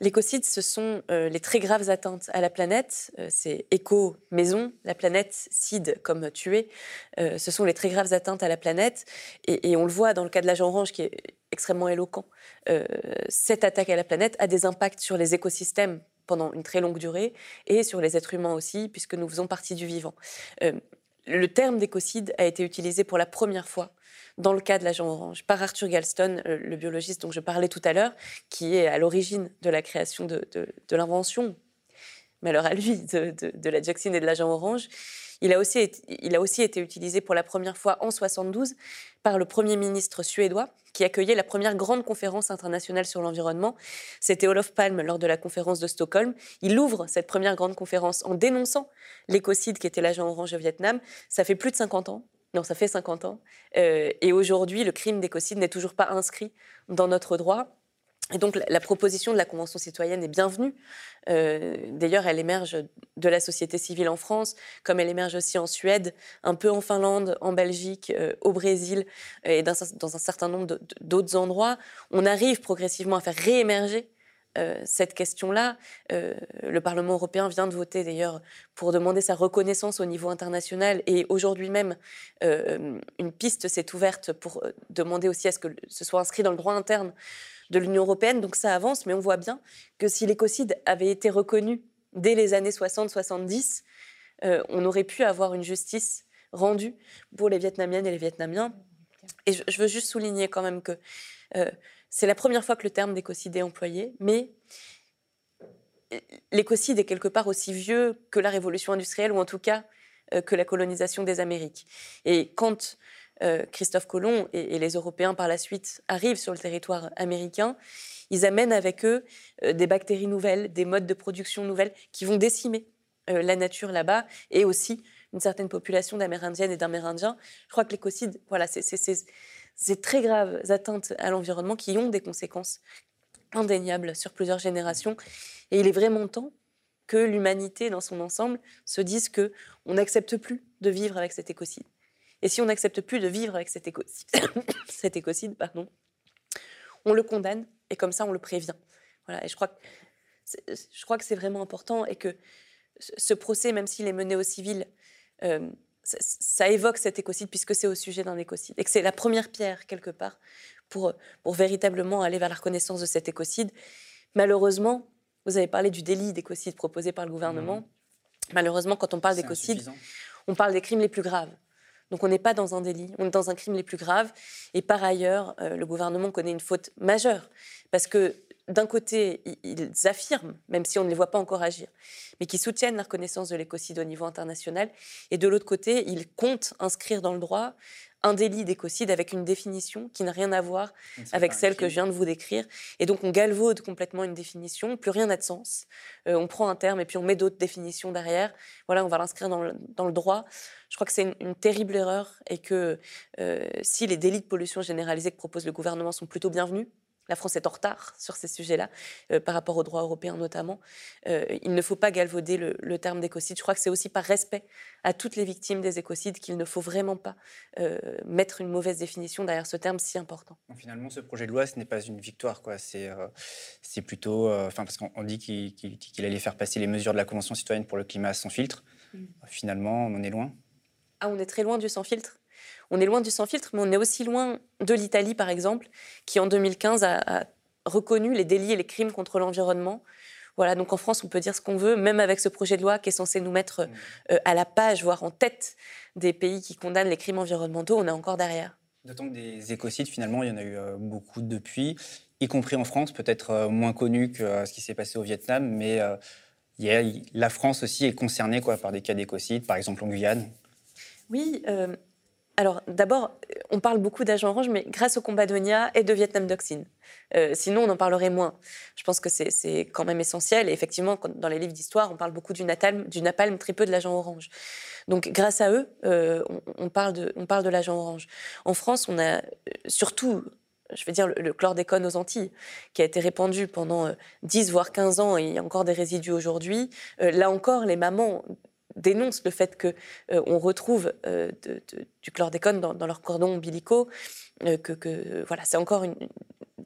L'écocide, ce sont les très graves atteintes à la planète. C'est éco, maison, la planète, cide, comme tuer. Euh, ce sont les très graves atteintes à la planète. Et on le voit dans le cas de l'agent orange, qui est extrêmement éloquent. cette attaque à la planète a des impacts sur les écosystèmes pendant une très longue durée et sur les êtres humains aussi, puisque nous faisons partie du vivant. le terme d'écocide a été utilisé pour la première fois dans le cas de l'agent orange, par Arthur Galston, euh, le biologiste dont je parlais tout à l'heure, qui est à l'origine de la création de, l'invention, malheur à lui, de, la dioxine et de l'agent orange. Il a, aussi été, utilisé pour la première fois en 72 par le Premier ministre suédois, qui accueillait la première grande conférence internationale sur l'environnement. C'était Olof Palme lors de la conférence de Stockholm. Il ouvre cette première grande conférence en dénonçant l'écocide qui était l'agent orange au Vietnam. Ça fait plus de 50 ans non, ça fait 50 ans. Euh, et aujourd'hui, le crime d'écocide n'est toujours pas inscrit dans notre droit. Et donc, la, proposition de la Convention citoyenne est bienvenue. Euh, d'ailleurs, elle émerge de la société civile en France, comme elle émerge aussi en Suède, un peu en Finlande, en Belgique, euh, au Brésil et dans, un certain nombre d'autres endroits. On arrive progressivement à faire réémerger euh, cette question-là. Le Parlement européen vient de voter d'ailleurs pour demander sa reconnaissance au niveau international et aujourd'hui même, une piste s'est ouverte pour demander aussi à ce que ce soit inscrit dans le droit interne de l'Union européenne. Donc ça avance, mais on voit bien que si l'écocide avait été reconnu dès les années 60-70, on aurait pu avoir une justice rendue pour les Vietnamiennes et les Vietnamiens. Et je, veux juste souligner quand même que c'est la première fois que le terme d'écocide est employé, mais l'écocide est quelque part aussi vieux que la révolution industrielle, ou en tout cas euh, que la colonisation des Amériques. Et quand euh, Christophe Colomb et, les Européens par la suite arrivent sur le territoire américain, ils amènent avec eux euh, des bactéries nouvelles, des modes de production nouvelles qui vont décimer la nature là-bas et aussi une certaine population d'Amérindiennes et d'Amérindiens. Je crois que l'écocide, voilà, c'est ces très graves atteintes à l'environnement qui ont des conséquences indéniables sur plusieurs générations. Et il est vraiment temps que l'humanité dans son ensemble se dise que on n'accepte plus de vivre avec cet écocide. Et si on n'accepte plus de vivre avec cet écocide, cet écocide pardon, on le condamne et comme ça on le prévient. Voilà, et je crois que je crois que c'est vraiment important et que ce procès, même s'il est mené au civil, euh, ça, évoque cet écocide puisque c'est au sujet d'un écocide et que c'est la première pierre quelque part pour, pour véritablement aller vers la reconnaissance de cet écocide. Malheureusement, vous avez parlé du délit d'écocide proposé par le gouvernement. Mmh. Malheureusement, quand on parle d'écocide, on parle des crimes les plus graves. Donc on n'est pas dans un délit, on est dans un crime les plus graves. Et par ailleurs, euh, le gouvernement connaît une faute majeure parce que d'un côté, ils affirment, même si on ne les voit pas encore agir, mais qui soutiennent la reconnaissance de l'écocide au niveau international, et de l'autre côté, ils comptent inscrire dans le droit un délit d'écocide avec une définition qui n'a rien à voir avec celle que je viens de vous décrire. Et donc on galvaude complètement une définition, plus rien n'a de sens. Euh, on prend un terme et puis on met d'autres définitions derrière. Voilà, on va l'inscrire dans, le, droit. Je crois que c'est une, terrible erreur et que euh, si les délits de pollution généralisée que propose le gouvernement sont plutôt bienvenus, la France est en retard sur ces sujets-là, euh, par rapport au droit européen notamment. Euh, il ne faut pas galvauder le, terme d'écocide. Je crois que c'est aussi par respect à toutes les victimes des écocides qu'il ne faut vraiment pas euh, mettre une mauvaise définition derrière ce terme si important. finalement, ce projet de loi, ce n'est pas une victoire. Quoi. C'est, c'est plutôt. Enfin, parce qu'on dit qu'il, allait faire passer les mesures de la Convention citoyenne pour le climat sans filtre. Mm. Finalement, on en est loin. Ah, on est très loin du sans filtre? On est loin du sans-filtre, mais on est aussi loin de l'Italie, par exemple, qui en 2015 a, reconnu les délits et les crimes contre l'environnement. Voilà, donc en France, on peut dire ce qu'on veut, même avec ce projet de loi qui est censé nous mettre mmh. euh, à la page, voire en tête des pays qui condamnent les crimes environnementaux, on est encore derrière. D'autant que des écocides, finalement, il y en a eu euh, beaucoup depuis, y compris en France, peut-être euh, moins connu que ce qui s'est passé au Vietnam, mais la France aussi est concernée quoi, par des cas d'écocides, par exemple en Guyane. Oui, alors d'abord, on parle beaucoup d'agents orange, mais grâce au combat de Nia et de Vietnam Doxine. Euh, sinon, on en parlerait moins. Je pense que c'est quand même essentiel. Et effectivement, dans les livres d'histoire, on parle beaucoup du, du napalm, très peu de l'agent orange. Donc grâce à eux, euh, on, parle de, on parle de l'agent orange. En France, on a euh, surtout je vais dire, le, chlordécone aux Antilles, qui a été répandu pendant 10 voire 15 ans et il y a encore des résidus aujourd'hui. là encore, les mamans dénoncent le fait que euh, retrouve euh, du chlordécone dans, leurs cordons ombilicaux, euh, que, voilà, c'est encore une,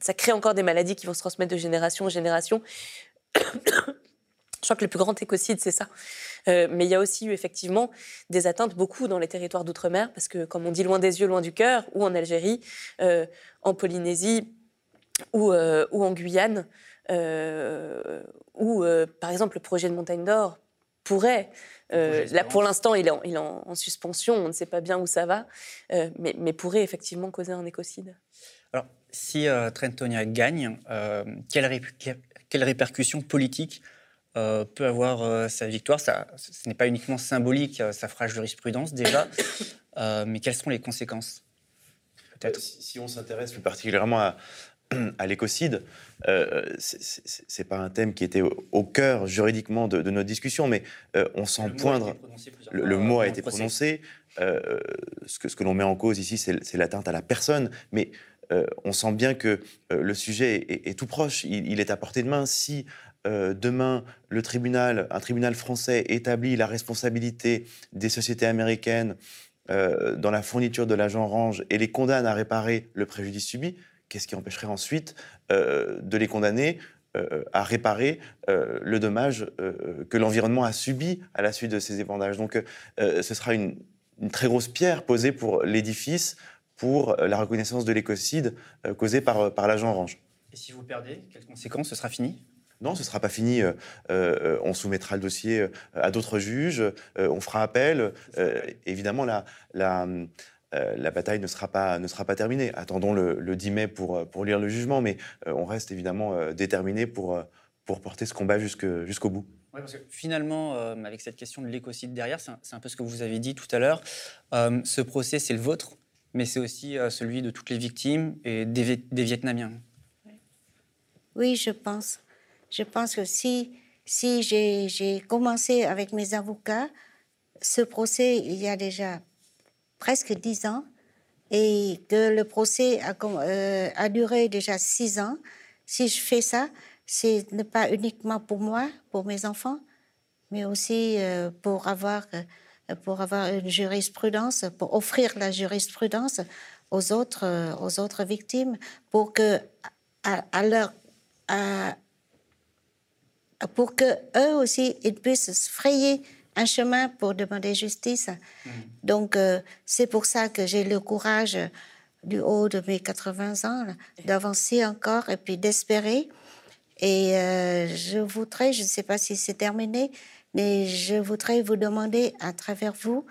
ça crée encore des maladies qui vont se transmettre de génération en génération. Je crois que le plus grand écocide, c'est ça. mais il y a aussi eu effectivement des atteintes beaucoup dans les territoires d'outre-mer, parce que, comme on dit, loin des yeux, loin du cœur, ou en Algérie, en Polynésie, ou, en Guyane, ou par exemple le projet de Montagne d'Or pourrait euh, là, pour l'instant, il est, en, il est en, suspension, on ne sait pas bien où ça va, euh, mais, mais, pourrait effectivement causer un écocide. Alors, si euh, Trentonia gagne, quelle, quelle, répercussion politique peut avoir sa victoire? Ça, Ce n'est pas uniquement symbolique, ça fera jurisprudence déjà, mais quelles seront les conséquences si, on s'intéresse plus particulièrement à, à l'écocide, euh, c'est pas un thème qui était au, cœur juridiquement de, notre discussion, mais euh, on sent poindre. Le, mot a été prononcé. Euh, ce que, ce que l'on met en cause ici, c'est l'atteinte à la personne, mais euh, on sent bien que le sujet est, tout proche. Il, est à portée de main. Si demain le tribunal, un tribunal français établit la responsabilité des sociétés américaines dans la fourniture de l'agent orange et les condamne à réparer le préjudice subi, qu'est-ce qui empêcherait ensuite euh, de les condamner à réparer le dommage que l'environnement a subi à la suite de ces épandages. Donc ce sera une, très grosse pierre posée pour l'édifice, pour la reconnaissance de l'écocide causé par, par l'agent orange. Et si vous perdez, quelles conséquences? Ce sera fini? Non, ce ne sera pas fini. on soumettra le dossier à d'autres juges, on fera appel. évidemment, la, la, euh, la bataille ne sera pas, ne sera pas terminée. Attendons le, 10 mai pour, pour lire le jugement, mais euh, on reste évidemment euh, déterminé pour, pour porter ce combat jusqu'au bout. parce que finalement, avec cette question de l'écocide derrière, c'est un, peu ce que vous avez dit tout à l'heure. ce procès, c'est le vôtre, mais c'est aussi celui de toutes les victimes et des, des Vietnamiens. Oui, je pense. Je pense que si, si j'ai commencé avec mes avocats, ce procès, il y a déjà presque dix ans et que le procès a, euh, a, duré déjà six ans. Si je fais ça, c'est pas uniquement pour moi, pour mes enfants, mais aussi euh, pour avoir euh, pour avoir une jurisprudence, pour offrir la jurisprudence aux autres aux autres victimes, pour que à, leur pour que eux aussi ils puissent se frayer un chemin pour demander justice. Mm. Donc, euh, c'est pour ça que j'ai le courage, du haut de mes 80 ans, d'avancer encore et puis d'espérer. Et euh, je voudrais, je ne sais pas si c'est terminé, mais je voudrais vous demander à travers vous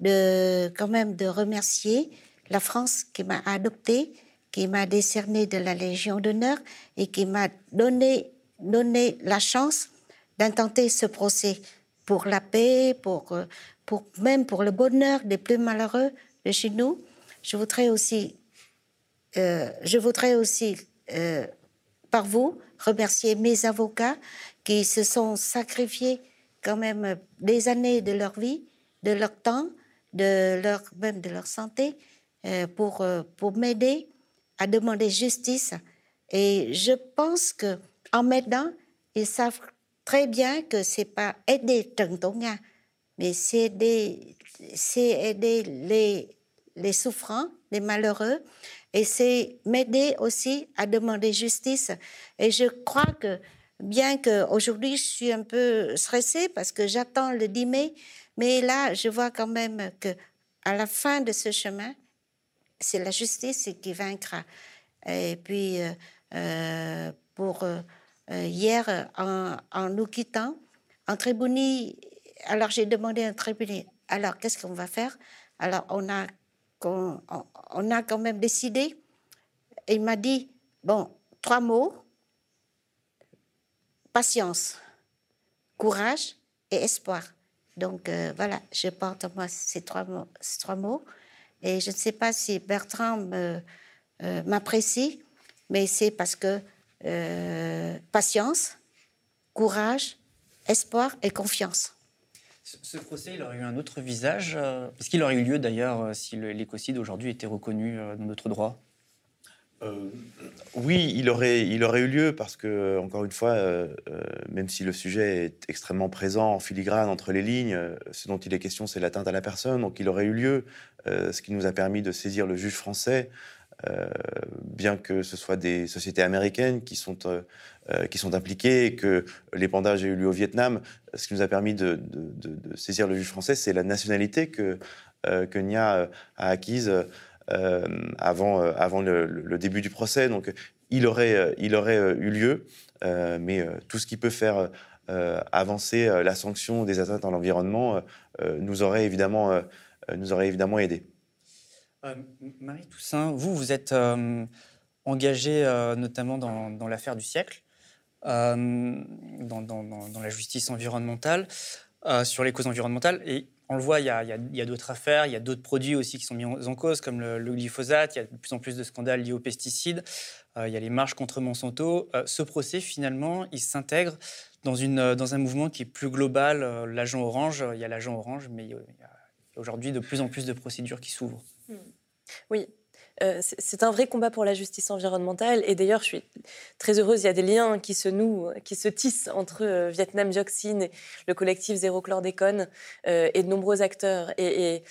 de quand même de remercier la France qui m'a adopté, qui m'a décerné de la Légion d'honneur et qui m'a donné, donné la chance d'intenter ce procès pour la paix, pour, euh, pour, même pour le bonheur des plus malheureux de chez nous. Je voudrais aussi, euh, je voudrais aussi euh, par vous remercier mes avocats qui se sont sacrifiés quand même des années de leur vie, de leur temps, de leur, même de leur santé, pour, pour m'aider à demander justice. Et je pense que en m'aidant, ils savent très bien que c'est pas aider Trần Nga, mais c'est aider, les, les souffrants, les malheureux, et c'est m'aider aussi à demander justice. Et je crois que, bien qu'aujourd'hui je suis un peu stressée parce que j'attends le 10 mai, mais là, je vois quand même que à la fin de ce chemin, c'est la justice qui vaincra. Et puis, euh, euh pour euh, hier en, nous quittant. En Tribuni, alors j'ai demandé à un Tribuni, alors qu'est-ce qu'on va faire? Alors on a, on, a quand même décidé. il m'a dit, bon, trois mots, patience, courage et espoir. Donc euh, voilà, je porte en moi ces trois mots. Ces trois mots. Et je ne sais pas si Bertrand euh, m'apprécie, mais c'est parce que euh, patience, courage, espoir et confiance. Ce, procès, il aurait eu un autre visage euh, Est-ce qu'il aurait eu lieu d'ailleurs euh, si l'écocide aujourd'hui était reconnu dans notre droit? Oui, il aurait, il aurait eu lieu parce que, encore une fois, même si le sujet est extrêmement présent en filigrane entre les lignes, ce dont il est question, c'est l'atteinte à la personne. Donc, il aurait eu lieu, ce qui nous a permis de saisir le juge français euh, bien que ce soit des sociétés américaines qui sont, euh, euh, impliquées et que l'épandage ait eu lieu au Vietnam, ce qui nous a permis de, saisir le juge français, c'est la nationalité que, Nia a acquise avant, le, début du procès. Donc, il aurait, eu lieu, mais tout ce qui peut faire avancer la sanction des atteintes à l'environnement nous aurait évidemment, nous évidemment aidé. Euh, Marie Toussaint, vous, vous êtes euh, engagée euh, notamment dans, l'affaire du siècle, dans, la justice environnementale, sur les causes environnementales. Et on le voit, il y a, d'autres affaires, il y a d'autres produits aussi qui sont mis en, cause, comme le, glyphosate, il y a de plus en plus de scandales liés aux pesticides, il y a les marches contre Monsanto. ce procès, finalement, il s'intègre dans, dans un mouvement qui est plus global, l'agent orange. Il y a l'agent orange, mais il y a aujourd'hui de plus en plus de procédures qui s'ouvrent. Oui, euh, c'est un vrai combat pour la justice environnementale. Et d'ailleurs, je suis très heureuse, il y a des liens qui se nouent, qui se tissent entre euh, Vietnam Dioxine, le collectif Zéro Chlordécone euh, et de nombreux acteurs. Et,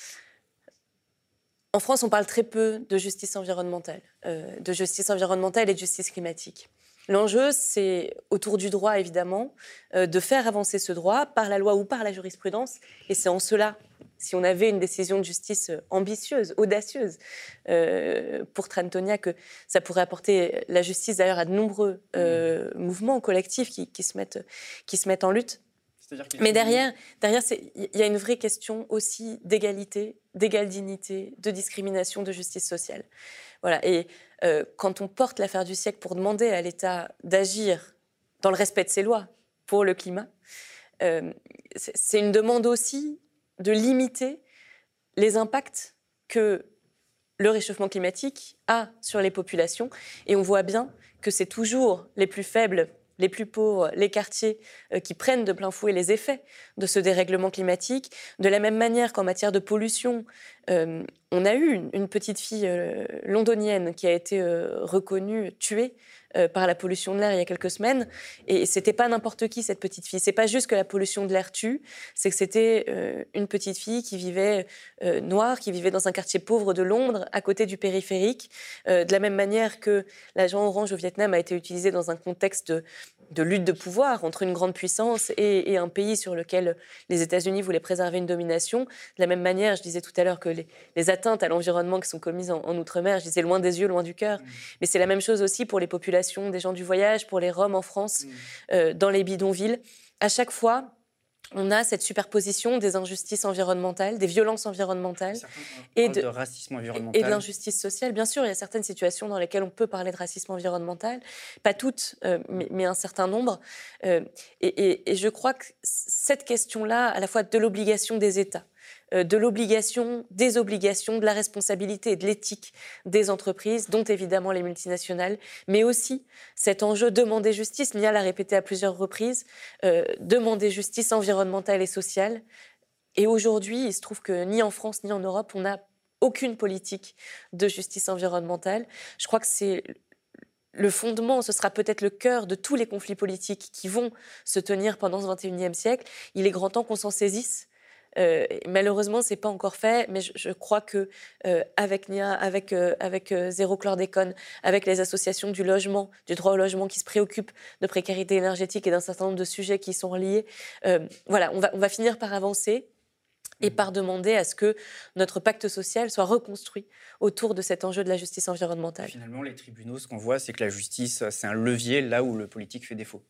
en France, on parle très peu de justice environnementale, de justice environnementale et de justice climatique. L'enjeu, c'est autour du droit, évidemment, de faire avancer ce droit par la loi ou par la jurisprudence. Et c'est en cela, si on avait une décision de justice ambitieuse, audacieuse euh, pour Trantonia, que ça pourrait apporter la justice d'ailleurs à de nombreux euh, mouvements collectifs qui, qui, se mettent, qui se mettent en lutte. Mais derrière, derrière il y a une vraie question aussi d'égalité, d'égale dignité, de discrimination, de justice sociale. Voilà. Et euh, quand on porte l'affaire du siècle pour demander à l'État d'agir dans le respect de ses lois pour le climat, euh, c'est une demande aussi de limiter les impacts que le réchauffement climatique a sur les populations. Et on voit bien que c'est toujours les plus faibles les plus pauvres, les quartiers euh, qui prennent de plein fouet les effets de ce dérèglement climatique. De la même manière qu'en matière de pollution, euh, on a eu une, petite fille euh, londonienne qui a été reconnue, tuée par la pollution de l'air il y a quelques semaines. Et c'était pas n'importe qui cette petite fille. C'est pas juste que la pollution de l'air tue, c'est que c'était une petite fille qui vivait noire, qui vivait dans un quartier pauvre de Londres, à côté du périphérique. de la même manière que l'agent orange au Vietnam a été utilisé dans un contexte de, de lutte de pouvoir entre une grande puissance et, un pays sur lequel les États-Unis voulaient préserver une domination. De la même manière, je disais tout à l'heure que les, atteintes à l'environnement qui sont commises en, Outre-mer, je disais loin des yeux, loin du cœur. Mmh. Mais c'est la même chose aussi pour les populations des gens du voyage, pour les Roms en France, mmh. euh, dans les bidonvilles. À chaque fois, on a cette superposition des injustices environnementales, des violences environnementales et de, racisme environnemental. Et de l'injustice sociale. Bien sûr, il y a certaines situations dans lesquelles on peut parler de racisme environnemental, pas toutes, euh, mais, un certain nombre. Euh, et, et, je crois que cette question-là, à la fois de l'obligation des États, de l'obligation, des obligations, de la responsabilité et de l'éthique des entreprises, dont évidemment les multinationales, mais aussi cet enjeu demander justice, Nia l'a répété à plusieurs reprises, euh, demander justice environnementale et sociale. Et aujourd'hui, il se trouve que ni en France ni en Europe, on n'a aucune politique de justice environnementale. Je crois que c'est le fondement, ce sera peut-être le cœur de tous les conflits politiques qui vont se tenir pendant ce 21e siècle. Il est grand temps qu'on s'en saisisse euh, malheureusement, c'est pas encore fait, mais je, crois que euh, avec NIA, avec euh, avec zéro chlordécone, avec les associations du logement, du droit au logement qui se préoccupent de précarité énergétique et d'un certain nombre de sujets qui sont liés, voilà, on va on va finir par avancer et mmh. par demander à ce que notre pacte social soit reconstruit autour de cet enjeu de la justice environnementale. Finalement, les tribunaux, ce qu'on voit, c'est que la justice, c'est un levier là où le politique fait défaut.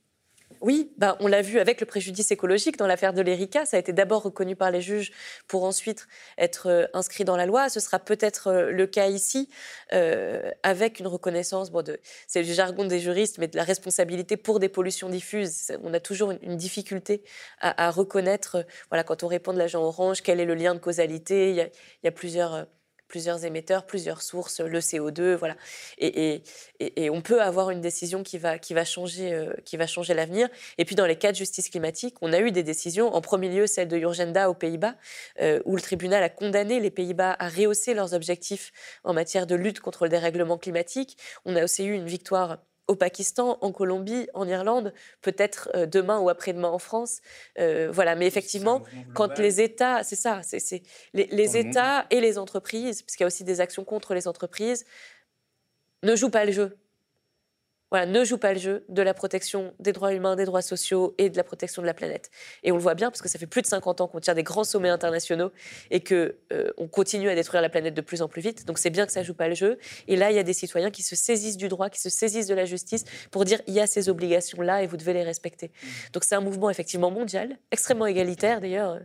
Oui, bah, on l'a vu avec le préjudice écologique dans l'affaire de l'ERICA. Ça a été d'abord reconnu par les juges pour ensuite être euh, inscrit dans la loi. Ce sera peut-être euh, le cas ici euh, avec une reconnaissance, bon, c'est du jargon des juristes, mais de la responsabilité pour des pollutions diffuses. On a toujours une, difficulté à, reconnaître, voilà, quand on répond de l'agent orange, quel est le lien de causalité. Il y il y a plusieurs plusieurs émetteurs, plusieurs sources, le CO2, voilà. Et, on peut avoir une décision qui va, qui va changer, euh, changer l'avenir. Et puis dans les cas de justice climatique, on a eu des décisions, en premier lieu celle de Urgenda aux Pays-Bas, euh, où le tribunal a condamné les Pays-Bas à rehausser leurs objectifs en matière de lutte contre le dérèglement climatique. On a aussi eu une victoire au Pakistan, en Colombie, en Irlande, peut-être euh, demain ou après-demain en France. Euh, voilà, mais effectivement, quand les États, c'est ça, c'est les, les États et les entreprises, parce qu'il y a aussi des actions contre les entreprises, ne jouent pas le jeu voilà, ne joue pas le jeu de la protection des droits humains, des droits sociaux et de la protection de la planète. Et on le voit bien parce que ça fait plus de 50 ans qu'on tient des grands sommets internationaux et que euh, on continue à détruire la planète de plus en plus vite. Donc c'est bien que ça joue pas le jeu. Et là, il y a des citoyens qui se saisissent du droit, qui se saisissent de la justice pour dire il y a ces obligations là et vous devez les respecter. Mmh. Donc c'est un mouvement effectivement mondial, extrêmement égalitaire d'ailleurs.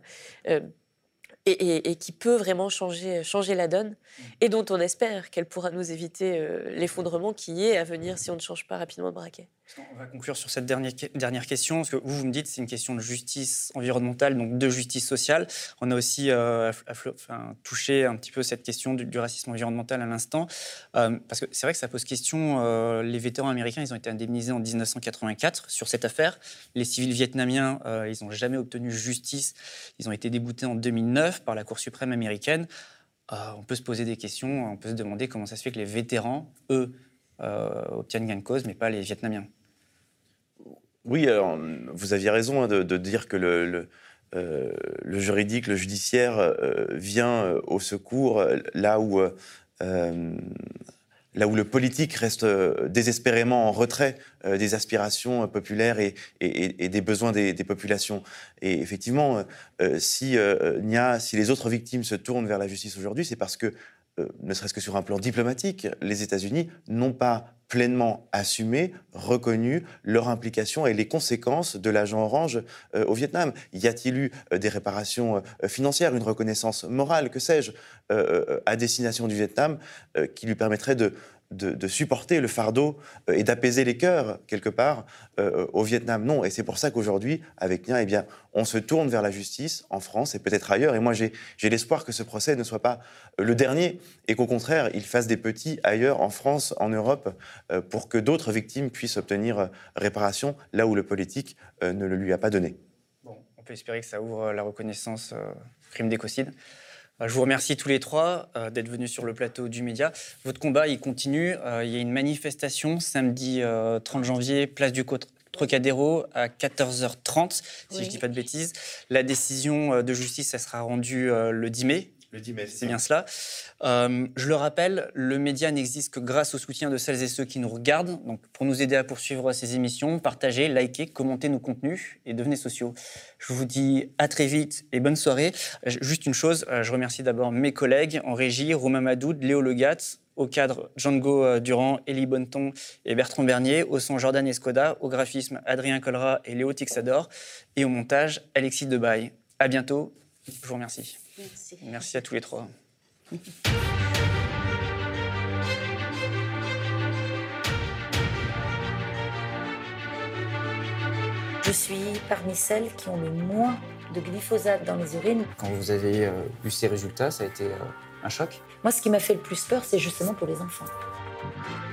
Euh, et, qui peut vraiment changer, changer la donne, mmh. et dont on espère qu'elle pourra nous éviter euh, l'effondrement qui est à venir si on ne change pas rapidement de braquet. On va conclure sur cette dernière, dernière question, parce que vous, vous me dites c'est une question de justice environnementale, donc de justice sociale. On a aussi euh, touché un petit peu cette question du, racisme environnemental à l'instant, euh, parce que c'est vrai que ça pose question. Euh, les vétérans américains, ils ont été indemnisés en 1984 sur cette affaire. Les civils vietnamiens, ils n'ont jamais obtenu justice. Ils ont été déboutés en 2009 par la Cour suprême américaine. on peut se poser des questions, on peut se demander comment ça se fait que les vétérans, eux, obtiennent gain de cause, mais pas les Vietnamiens. Oui, vous aviez raison hein, de, dire que le, euh, juridique, le judiciaire euh, vient euh, au secours là où là où le politique reste désespérément en retrait des aspirations populaires et, des besoins des, populations. Et effectivement, si, si les autres victimes se tournent vers la justice aujourd'hui, c'est parce que euh, ne serait-ce que sur un plan diplomatique, les États-Unis n'ont pas pleinement assumé, reconnu leur implication et les conséquences de l'agent orange euh, au Vietnam. Y a-t-il eu euh, des réparations financières, une reconnaissance morale, que sais-je, à destination du Vietnam qui lui permettrait de, de, supporter le fardeau euh, et d'apaiser les cœurs, quelque part, euh, au Vietnam. Non. Et c'est pour ça qu'aujourd'hui, avec Nia, eh bien, on se tourne vers la justice en France et peut-être ailleurs. Et moi, j'ai l'espoir que ce procès ne soit pas euh, le dernier et qu'au contraire, il fasse des petits ailleurs, en France, en Europe, pour que d'autres victimes puissent obtenir réparation là où le politique ne le lui a pas donné. Bon, on peut espérer que ça ouvre la reconnaissance crime d'écocide. Je vous remercie tous les trois euh, d'être venus sur le plateau du Média. Votre combat, il continue. Euh, il y a une manifestation samedi 30 euh, janvier, place du Trocadéro à 14h30, si je ne dis pas de bêtises. La décision de justice, ça sera rendue le 10 mai. Le 10 mai, c'est bien cela. Euh, je le rappelle, le média n'existe que grâce au soutien de celles et ceux qui nous regardent. Donc, pour nous aider à poursuivre ces émissions, partagez, likez, commentez nos contenus et devenez sociaux. Je vous dis à très vite et bonne soirée. Juste une chose, euh, je remercie d'abord mes collègues en régie, Romain Madoud, Léo Legat, au cadre Django euh, Durand, Elie Bonneton et Bertrand Bernier, au son Jordan Escoda, au graphisme Adrien Colra et Léo Tixador, et au montage Alexis Debaille. À bientôt. Je vous remercie. Merci. Merci à tous les trois. Je suis parmi celles qui ont le moins de glyphosate dans les urines. Quand vous avez euh, vu ces résultats, ça a été euh, un choc Moi, ce qui m'a fait le plus peur, c'est justement pour les enfants.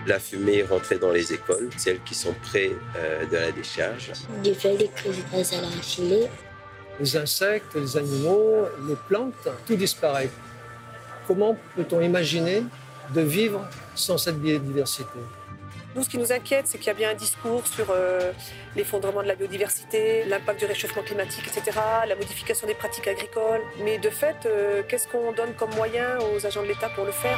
La fumée est rentrée dans les écoles, celles qui sont près euh, de la décharge. Fait des crises à la filet les insectes, les animaux, les plantes, tout disparaît. Comment peut-on imaginer de vivre sans cette biodiversité? Nous, ce qui nous inquiète, c'est qu'il y a bien un discours sur euh, l'effondrement de la biodiversité, l'impact du réchauffement climatique, etc., la modification des pratiques agricoles. Mais de fait, euh, qu'est-ce qu'on donne comme moyen aux agents de l'État pour le faire?